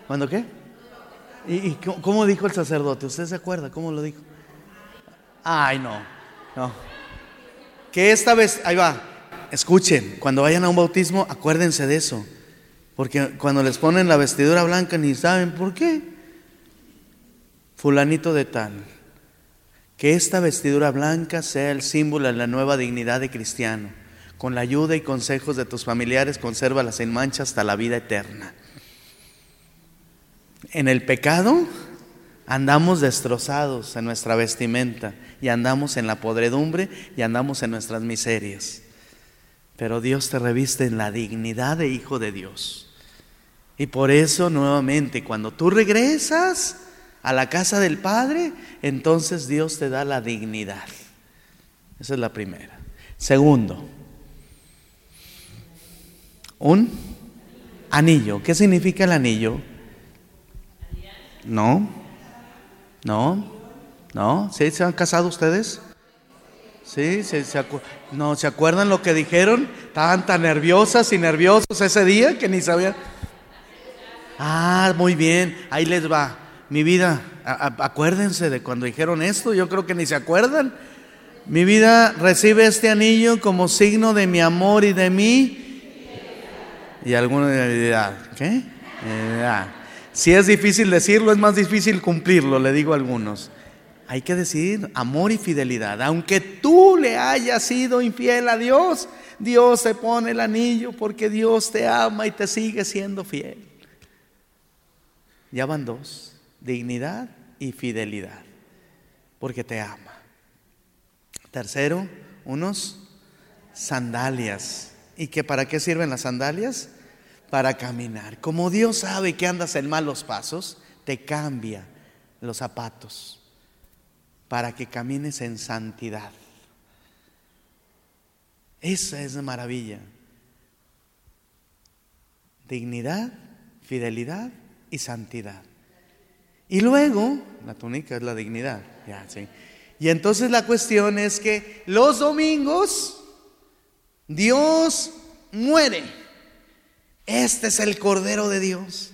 ¿Cuándo qué? ¿Y, cómo dijo el sacerdote? ¿Usted se acuerda cómo lo dijo? Ay, no, no. Que esta vez, ahí va, escuchen, cuando vayan a un bautismo, acuérdense de eso. Porque cuando les ponen la vestidura blanca ni saben por qué. Fulanito de tal. Que esta vestidura blanca sea el símbolo de la nueva dignidad de cristiano con la ayuda y consejos de tus familiares, consérvalas en mancha hasta la vida eterna. En el pecado andamos destrozados en nuestra vestimenta y andamos en la podredumbre y andamos en nuestras miserias. Pero Dios te reviste en la dignidad de hijo de Dios. Y por eso nuevamente, cuando tú regresas a la casa del Padre, entonces Dios te da la dignidad. Esa es la primera. Segundo, un anillo. ¿Qué significa el anillo? No, no, no. ¿Sí se han casado ustedes? Sí, se, no, ¿se acuerdan lo que dijeron? Estaban tan nerviosas y nerviosos ese día que ni sabían. Ah, muy bien, ahí les va. Mi vida, acuérdense de cuando dijeron esto, yo creo que ni se acuerdan. Mi vida recibe este anillo como signo de mi amor y de mí y debilidad. ¿Qué? Si es difícil decirlo, es más difícil cumplirlo, le digo a algunos. Hay que decir amor y fidelidad. Aunque tú le hayas sido infiel a Dios, Dios te pone el anillo porque Dios te ama y te sigue siendo fiel. Ya van dos, dignidad y fidelidad, porque te ama. Tercero, unos sandalias. ¿Y que para qué sirven las sandalias? Para caminar. Como Dios sabe que andas en malos pasos, te cambia los zapatos para que camines en santidad. Esa es la maravilla. Dignidad, fidelidad y santidad. Y luego, la túnica es la dignidad. Y entonces la cuestión es que los domingos Dios muere. Este es el Cordero de Dios.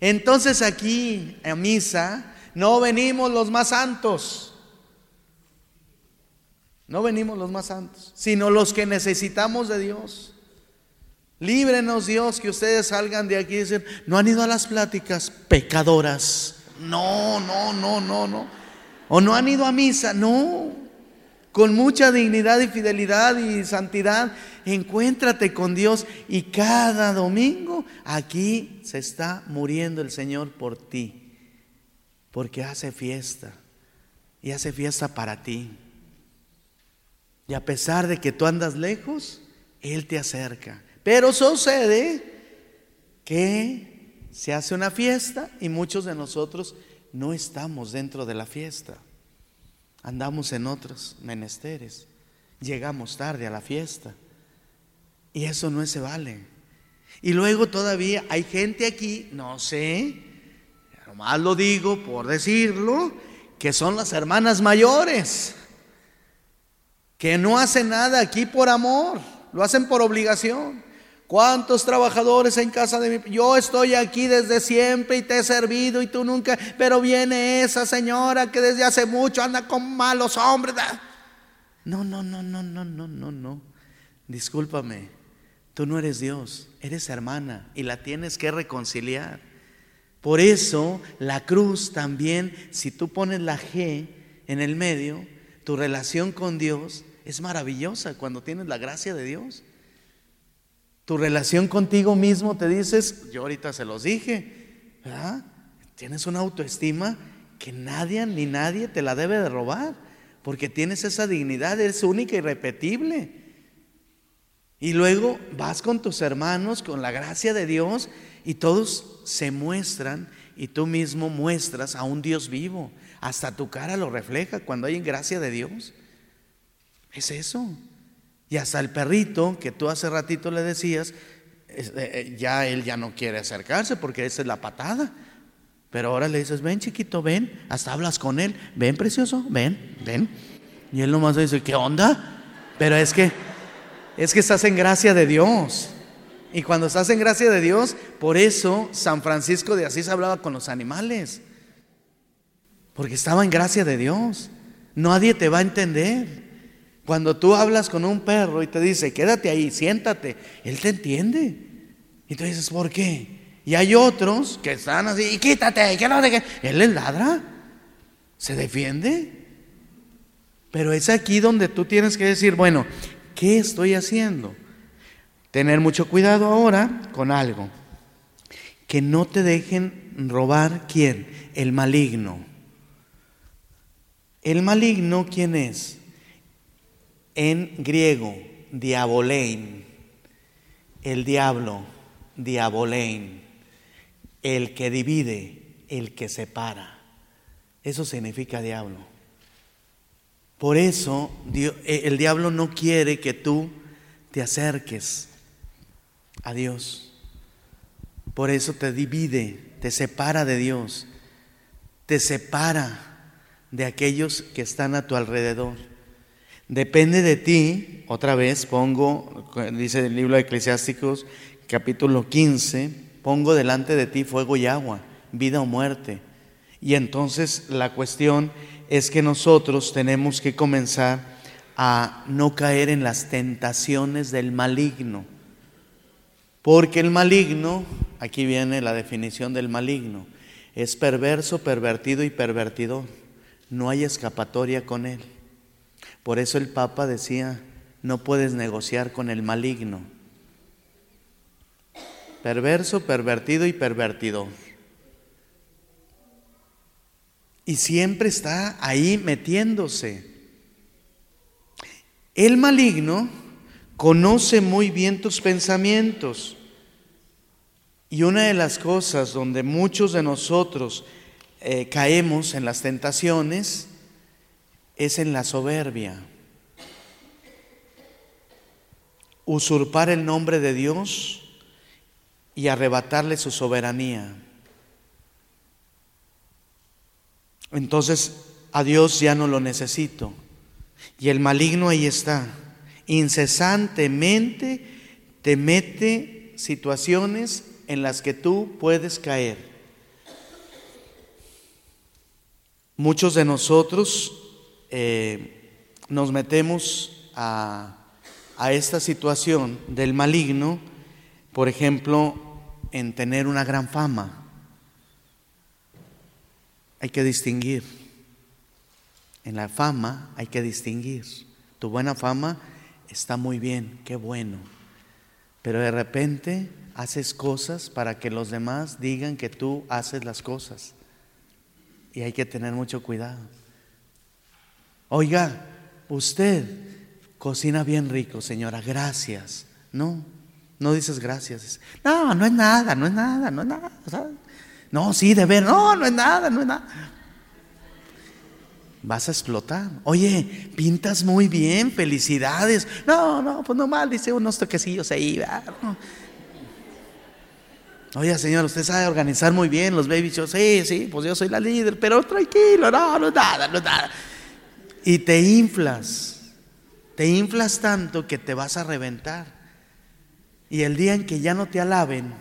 Entonces aquí a misa no venimos los más santos. No venimos los más santos, sino los que necesitamos de Dios. Líbrenos Dios que ustedes salgan de aquí y dicen, no han ido a las pláticas pecadoras. No, no, no, no, no. O no han ido a misa. No. Con mucha dignidad y fidelidad y santidad, encuéntrate con Dios y cada domingo aquí se está muriendo el Señor por ti. Porque hace fiesta. Y hace fiesta para ti. Y a pesar de que tú andas lejos, Él te acerca. Pero sucede que se hace una fiesta y muchos de nosotros no estamos dentro de la fiesta. Andamos en otros menesteres. Llegamos tarde a la fiesta. Y eso no se vale. Y luego todavía hay gente aquí, no sé, nomás lo digo por decirlo, que son las hermanas mayores, que no hacen nada aquí por amor, lo hacen por obligación. ¿Cuántos trabajadores en casa de mi... Yo estoy aquí desde siempre y te he servido y tú nunca... Pero viene esa señora que desde hace mucho anda con malos hombres. No, no, no, no, no, no, no, no. Discúlpame, tú no eres Dios, eres hermana y la tienes que reconciliar. Por eso la cruz también, si tú pones la G en el medio, tu relación con Dios es maravillosa cuando tienes la gracia de Dios. Tu relación contigo mismo te dices, yo ahorita se los dije, ¿verdad? Tienes una autoestima que nadie ni nadie te la debe de robar, porque tienes esa dignidad, eres única y repetible. Y luego vas con tus hermanos, con la gracia de Dios, y todos se muestran, y tú mismo muestras a un Dios vivo. Hasta tu cara lo refleja cuando hay gracia de Dios. Es eso. Y hasta el perrito que tú hace ratito le decías, eh, eh, ya él ya no quiere acercarse porque esa es la patada. Pero ahora le dices, ven chiquito, ven, hasta hablas con él, ven precioso, ven, ven. Y él nomás dice, ¿qué onda? Pero es que, es que estás en gracia de Dios. Y cuando estás en gracia de Dios, por eso San Francisco de Asís hablaba con los animales. Porque estaba en gracia de Dios. Nadie te va a entender. Cuando tú hablas con un perro y te dice, quédate ahí, siéntate, él te entiende. Y tú dices, ¿por qué? Y hay otros que están así, y quítate, que no de qué. Él les ladra, se defiende. Pero es aquí donde tú tienes que decir, bueno, ¿qué estoy haciendo? Tener mucho cuidado ahora con algo. Que no te dejen robar quién? El maligno. El maligno, ¿quién es? En griego, diabolein, el diablo, diabolein, el que divide, el que separa. Eso significa diablo. Por eso eh, el diablo no quiere que tú te acerques a Dios. Por eso te divide, te separa de Dios, te separa de aquellos que están a tu alrededor. Depende de ti, otra vez pongo, dice el libro de Eclesiásticos, capítulo 15, pongo delante de ti fuego y agua, vida o muerte. Y entonces la cuestión es que nosotros tenemos que comenzar a no caer en las tentaciones del maligno. Porque el maligno, aquí viene la definición del maligno, es perverso, pervertido y pervertidor. No hay escapatoria con él. Por eso el Papa decía, no puedes negociar con el maligno. Perverso, pervertido y pervertido. Y siempre está ahí metiéndose. El maligno conoce muy bien tus pensamientos. Y una de las cosas donde muchos de nosotros eh, caemos en las tentaciones es en la soberbia. Usurpar el nombre de Dios y arrebatarle su soberanía. Entonces a Dios ya no lo necesito. Y el maligno ahí está. Incesantemente te mete situaciones en las que tú puedes caer. Muchos de nosotros eh, nos metemos a, a esta situación del maligno, por ejemplo, en tener una gran fama. Hay que distinguir. En la fama hay que distinguir. Tu buena fama está muy bien, qué bueno. Pero de repente haces cosas para que los demás digan que tú haces las cosas. Y hay que tener mucho cuidado. Oiga, usted cocina bien rico, señora, gracias. No, no dices gracias. No, no es nada, no es nada, no es nada. No, sí, de ver, no, no es nada, no es nada. Vas a explotar. Oye, pintas muy bien, felicidades. No, no, pues normal, dice unos toquecillos ahí. Oye, señor, usted sabe organizar muy bien los baby shows. Sí, sí, pues yo soy la líder, pero tranquilo, no, no es nada, no es nada. Y te inflas, te inflas tanto que te vas a reventar. Y el día en que ya no te alaben,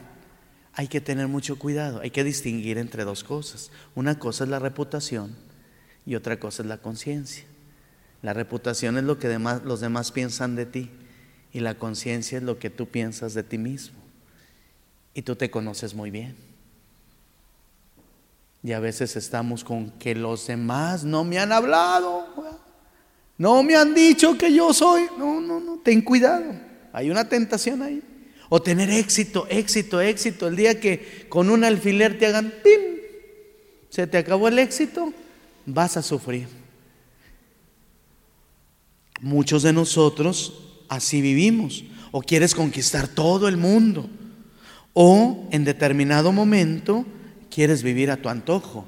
hay que tener mucho cuidado, hay que distinguir entre dos cosas. Una cosa es la reputación y otra cosa es la conciencia. La reputación es lo que los demás piensan de ti y la conciencia es lo que tú piensas de ti mismo. Y tú te conoces muy bien. Y a veces estamos con que los demás no me han hablado, no me han dicho que yo soy. No, no, no, ten cuidado. Hay una tentación ahí. O tener éxito, éxito, éxito. El día que con un alfiler te hagan ¡pim! Se te acabó el éxito, vas a sufrir. Muchos de nosotros así vivimos. O quieres conquistar todo el mundo. O en determinado momento quieres vivir a tu antojo.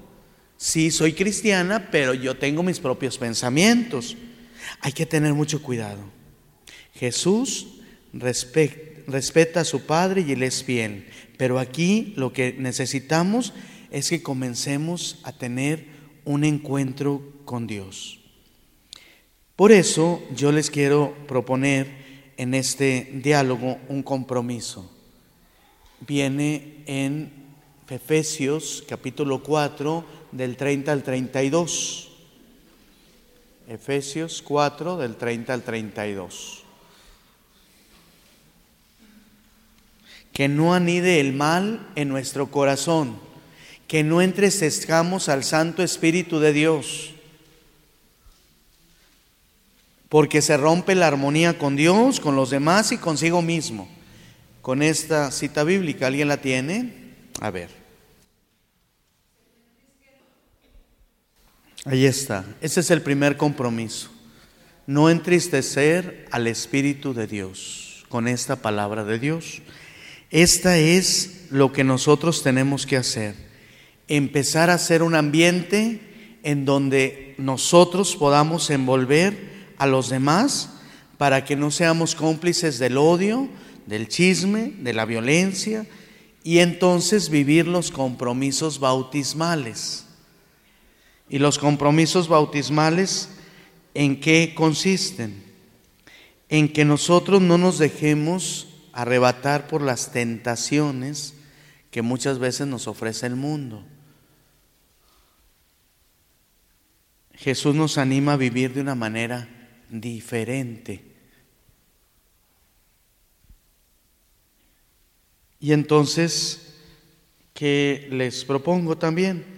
Sí, soy cristiana, pero yo tengo mis propios pensamientos. Hay que tener mucho cuidado. Jesús respeta a su Padre y él es fiel. Pero aquí lo que necesitamos es que comencemos a tener un encuentro con Dios. Por eso yo les quiero proponer en este diálogo un compromiso viene en Efesios capítulo 4 del 30 al 32. Efesios 4 del 30 al 32. Que no anide el mal en nuestro corazón, que no entresezcamos al Santo Espíritu de Dios, porque se rompe la armonía con Dios, con los demás y consigo mismo con esta cita bíblica. ¿Alguien la tiene? A ver. Ahí está. Ese es el primer compromiso. No entristecer al Espíritu de Dios con esta palabra de Dios. Esta es lo que nosotros tenemos que hacer. Empezar a hacer un ambiente en donde nosotros podamos envolver a los demás para que no seamos cómplices del odio, del chisme, de la violencia, y entonces vivir los compromisos bautismales. ¿Y los compromisos bautismales en qué consisten? En que nosotros no nos dejemos arrebatar por las tentaciones que muchas veces nos ofrece el mundo. Jesús nos anima a vivir de una manera diferente. Y entonces, que les propongo también?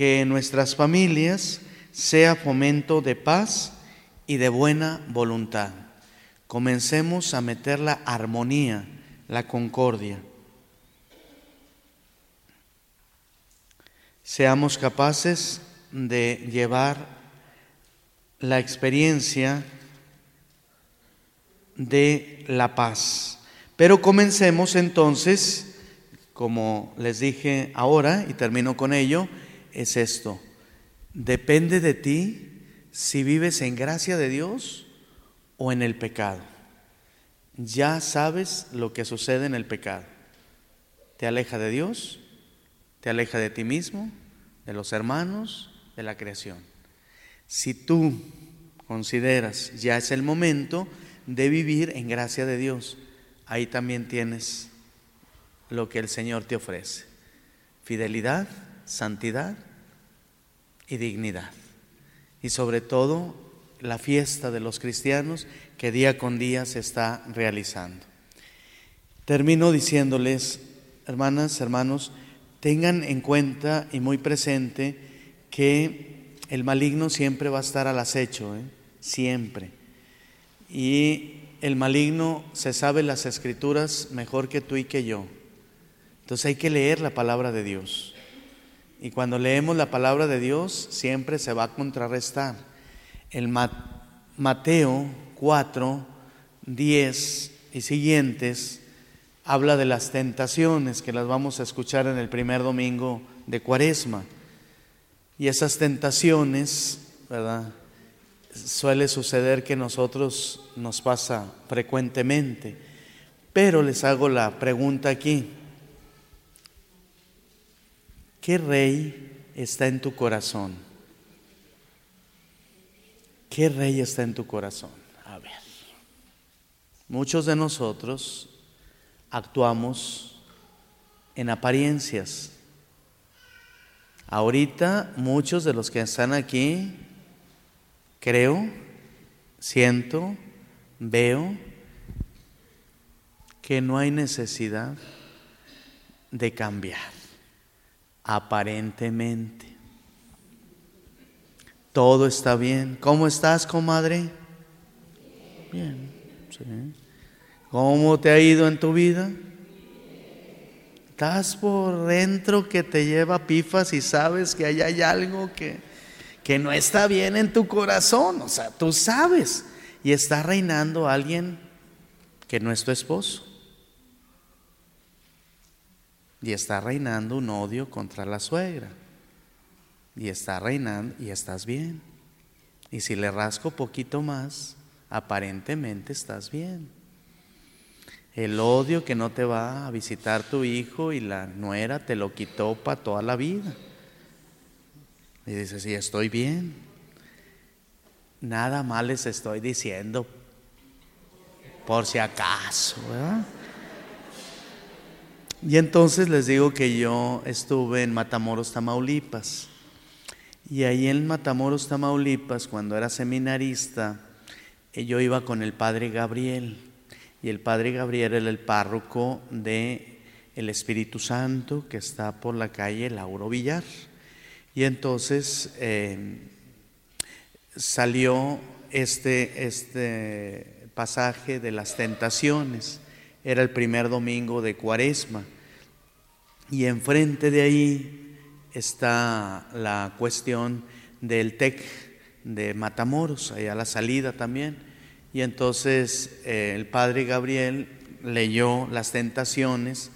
Que en nuestras familias sea fomento de paz y de buena voluntad. Comencemos a meter la armonía, la concordia. Seamos capaces de llevar la experiencia de la paz. Pero comencemos entonces, como les dije ahora, y termino con ello, es esto. Depende de ti si vives en gracia de Dios o en el pecado. Ya sabes lo que sucede en el pecado. Te aleja de Dios, te aleja de ti mismo, de los hermanos, de la creación. Si tú consideras ya es el momento de vivir en gracia de Dios, ahí también tienes lo que el Señor te ofrece. Fidelidad, santidad y dignidad. Y sobre todo la fiesta de los cristianos que día con día se está realizando. Termino diciéndoles, hermanas, hermanos, tengan en cuenta y muy presente que el maligno siempre va a estar al acecho, ¿eh? siempre. Y el maligno se sabe las escrituras mejor que tú y que yo. Entonces hay que leer la palabra de Dios. Y cuando leemos la palabra de Dios, siempre se va a contrarrestar. El Mateo 4, 10 y siguientes habla de las tentaciones que las vamos a escuchar en el primer domingo de Cuaresma. Y esas tentaciones, ¿verdad? Suele suceder que nosotros nos pasa frecuentemente. Pero les hago la pregunta aquí. ¿Qué rey está en tu corazón? ¿Qué rey está en tu corazón? A ver. Muchos de nosotros actuamos en apariencias. Ahorita muchos de los que están aquí, creo, siento, veo que no hay necesidad de cambiar aparentemente. Todo está bien. ¿Cómo estás, comadre? Bien. ¿Cómo te ha ido en tu vida? Estás por dentro que te lleva pifas y sabes que ahí hay algo que, que no está bien en tu corazón. O sea, tú sabes. Y está reinando alguien que no es tu esposo. Y está reinando un odio contra la suegra. Y está reinando y estás bien. Y si le rasco poquito más, aparentemente estás bien. El odio que no te va a visitar tu hijo y la nuera te lo quitó para toda la vida. Y dices, sí, estoy bien. Nada más les estoy diciendo, por si acaso, ¿verdad? Y entonces les digo que yo estuve en Matamoros, Tamaulipas. Y ahí en Matamoros, Tamaulipas, cuando era seminarista, eh, yo iba con el padre Gabriel. Y el padre Gabriel era el párroco de el Espíritu Santo que está por la calle Lauro Villar. Y entonces eh, salió este, este pasaje de las tentaciones. Era el primer domingo de Cuaresma. Y enfrente de ahí está la cuestión del TEC de Matamoros, allá a la salida también. Y entonces eh, el padre Gabriel leyó las tentaciones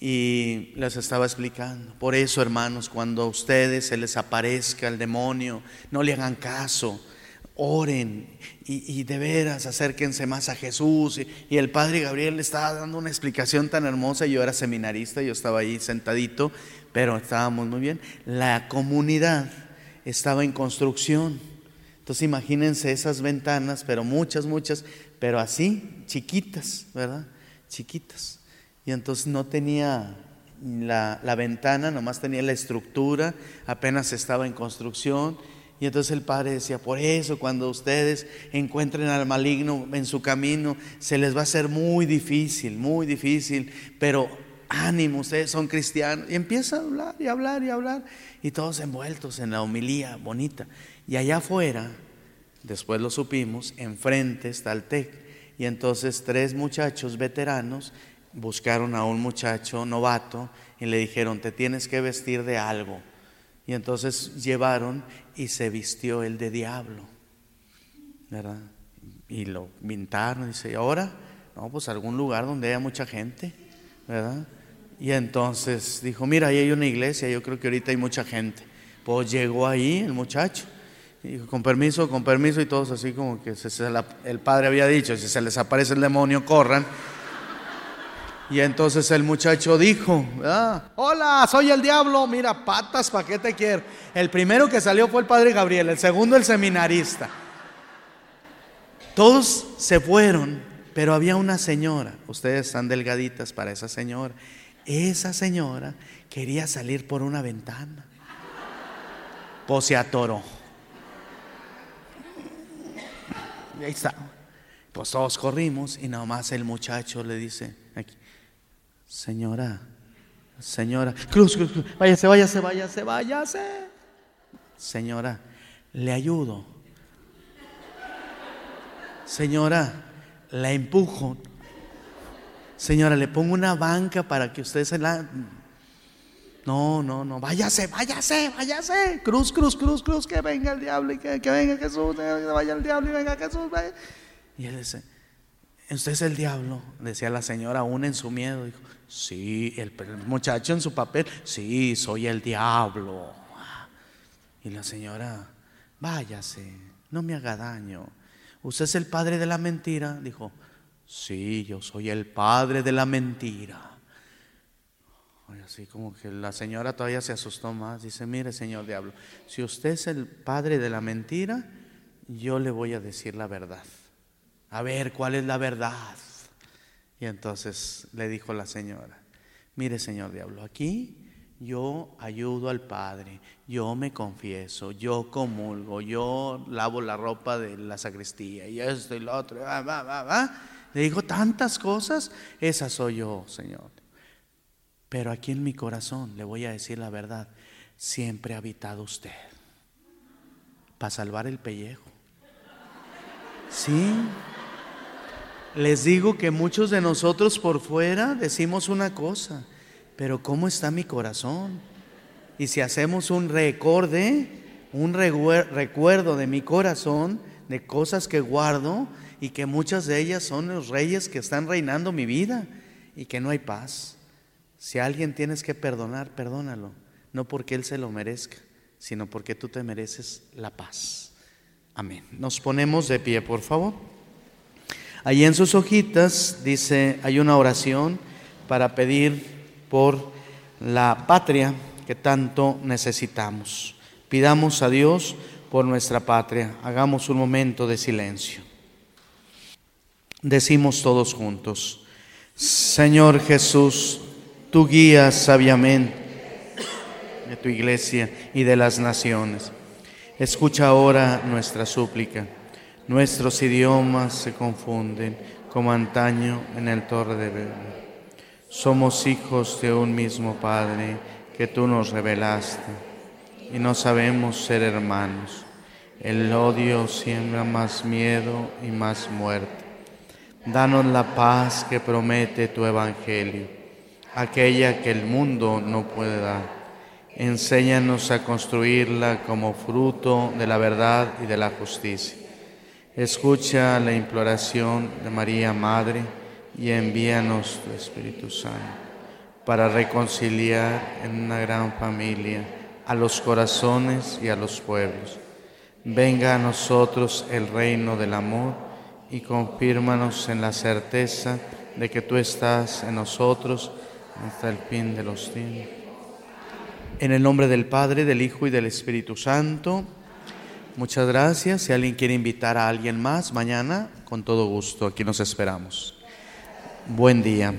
y les estaba explicando. Por eso, hermanos, cuando a ustedes se les aparezca el demonio, no le hagan caso oren y, de veras acérquense más a Jesús. Y, el padre Gabriel le estaba dando una explicación tan hermosa. Yo era seminarista, yo estaba ahí sentadito, pero estábamos muy bien. La comunidad estaba en construcción. Entonces imagínense esas ventanas, pero muchas, muchas, pero así, chiquitas, ¿verdad? Chiquitas. Y entonces no tenía la, la ventana, nomás tenía la estructura, apenas estaba en construcción y entonces el padre decía, por eso cuando ustedes encuentren al maligno en su camino, se les va a hacer muy difícil, muy difícil, pero ánimo, ustedes son cristianos. Y empieza a hablar y hablar y hablar, y todos envueltos en la homilía bonita. Y allá afuera, después lo supimos, enfrente está el TEC. Y entonces tres muchachos veteranos buscaron a un muchacho novato y le dijeron, te tienes que vestir de algo. Y entonces llevaron y se vistió el de diablo, ¿verdad? Y lo pintaron, dice, ¿y ahora? No, pues algún lugar donde haya mucha gente, ¿verdad? Y entonces dijo, mira, ahí hay una iglesia, yo creo que ahorita hay mucha gente. Pues llegó ahí el muchacho, y dijo, con permiso, con permiso, y todos así como que el padre había dicho, si se les aparece el demonio, corran. Y entonces el muchacho dijo, ah, hola, soy el diablo, mira, patas, ¿para qué te quiero? El primero que salió fue el padre Gabriel, el segundo el seminarista. Todos se fueron, pero había una señora, ustedes están delgaditas para esa señora, esa señora quería salir por una ventana. Pues se atoró. Y ahí está. Pues todos corrimos y nada más el muchacho le dice, señora, señora, cruz, cruz, cruz, váyase, váyase, váyase, váyase. Señora, le ayudo. Señora, la empujo. Señora, le pongo una banca para que usted se la... No, no, no, váyase, váyase, váyase. Cruz, cruz, cruz, cruz, que venga el diablo y que, venga Jesús, que vaya el diablo y venga Jesús. Y él dice, usted es el diablo, decía la señora aún en su miedo. Dijo, sí, el, muchacho en su papel, sí, soy el diablo. Y la señora, váyase, no me haga daño. ¿Usted es el padre de la mentira? Dijo, sí, yo soy el padre de la mentira. Así como que la señora todavía se asustó más. Dice, mire señor diablo, si usted es el padre de la mentira, yo le voy a decir la verdad. A ver, ¿cuál es la verdad? Y entonces le dijo la señora, mire señor diablo, aquí yo ayudo al Padre, yo me confieso, yo comulgo, yo lavo la ropa de la sacristía y esto y lo otro. Le digo tantas cosas, esa soy yo, Señor. Pero aquí en mi corazón, le voy a decir la verdad, siempre ha habitado usted para salvar el pellejo. Sí. Les digo que muchos de nosotros por fuera decimos una cosa, pero ¿cómo está mi corazón? Y si hacemos un recorde, un recuerdo de mi corazón, de cosas que guardo y que muchas de ellas son los reyes que están reinando mi vida y que no hay paz. Si a alguien tienes que perdonar, perdónalo, no porque él se lo merezca, sino porque tú te mereces la paz. Amén. Nos ponemos de pie, por favor. Allí en sus hojitas dice, hay una oración para pedir por la patria que tanto necesitamos. Pidamos a Dios por nuestra patria. Hagamos un momento de silencio. Decimos todos juntos, Señor Jesús, tú guías sabiamente de tu iglesia y de las naciones. Escucha ahora nuestra súplica. Nuestros idiomas se confunden como antaño en el torre de Belén. Somos hijos de un mismo Padre que tú nos revelaste y no sabemos ser hermanos. El odio siembra más miedo y más muerte. Danos la paz que promete tu Evangelio, aquella que el mundo no puede dar. Enséñanos a construirla como fruto de la verdad y de la justicia. Escucha la imploración de María Madre y envíanos tu Espíritu Santo para reconciliar en una gran familia a los corazones y a los pueblos. Venga a nosotros el reino del amor y confírmanos en la certeza de que tú estás en nosotros hasta el fin de los tiempos. En el nombre del Padre, del Hijo y del Espíritu Santo, muchas gracias. Si alguien quiere invitar a alguien más mañana, con todo gusto, aquí nos esperamos. Buen día.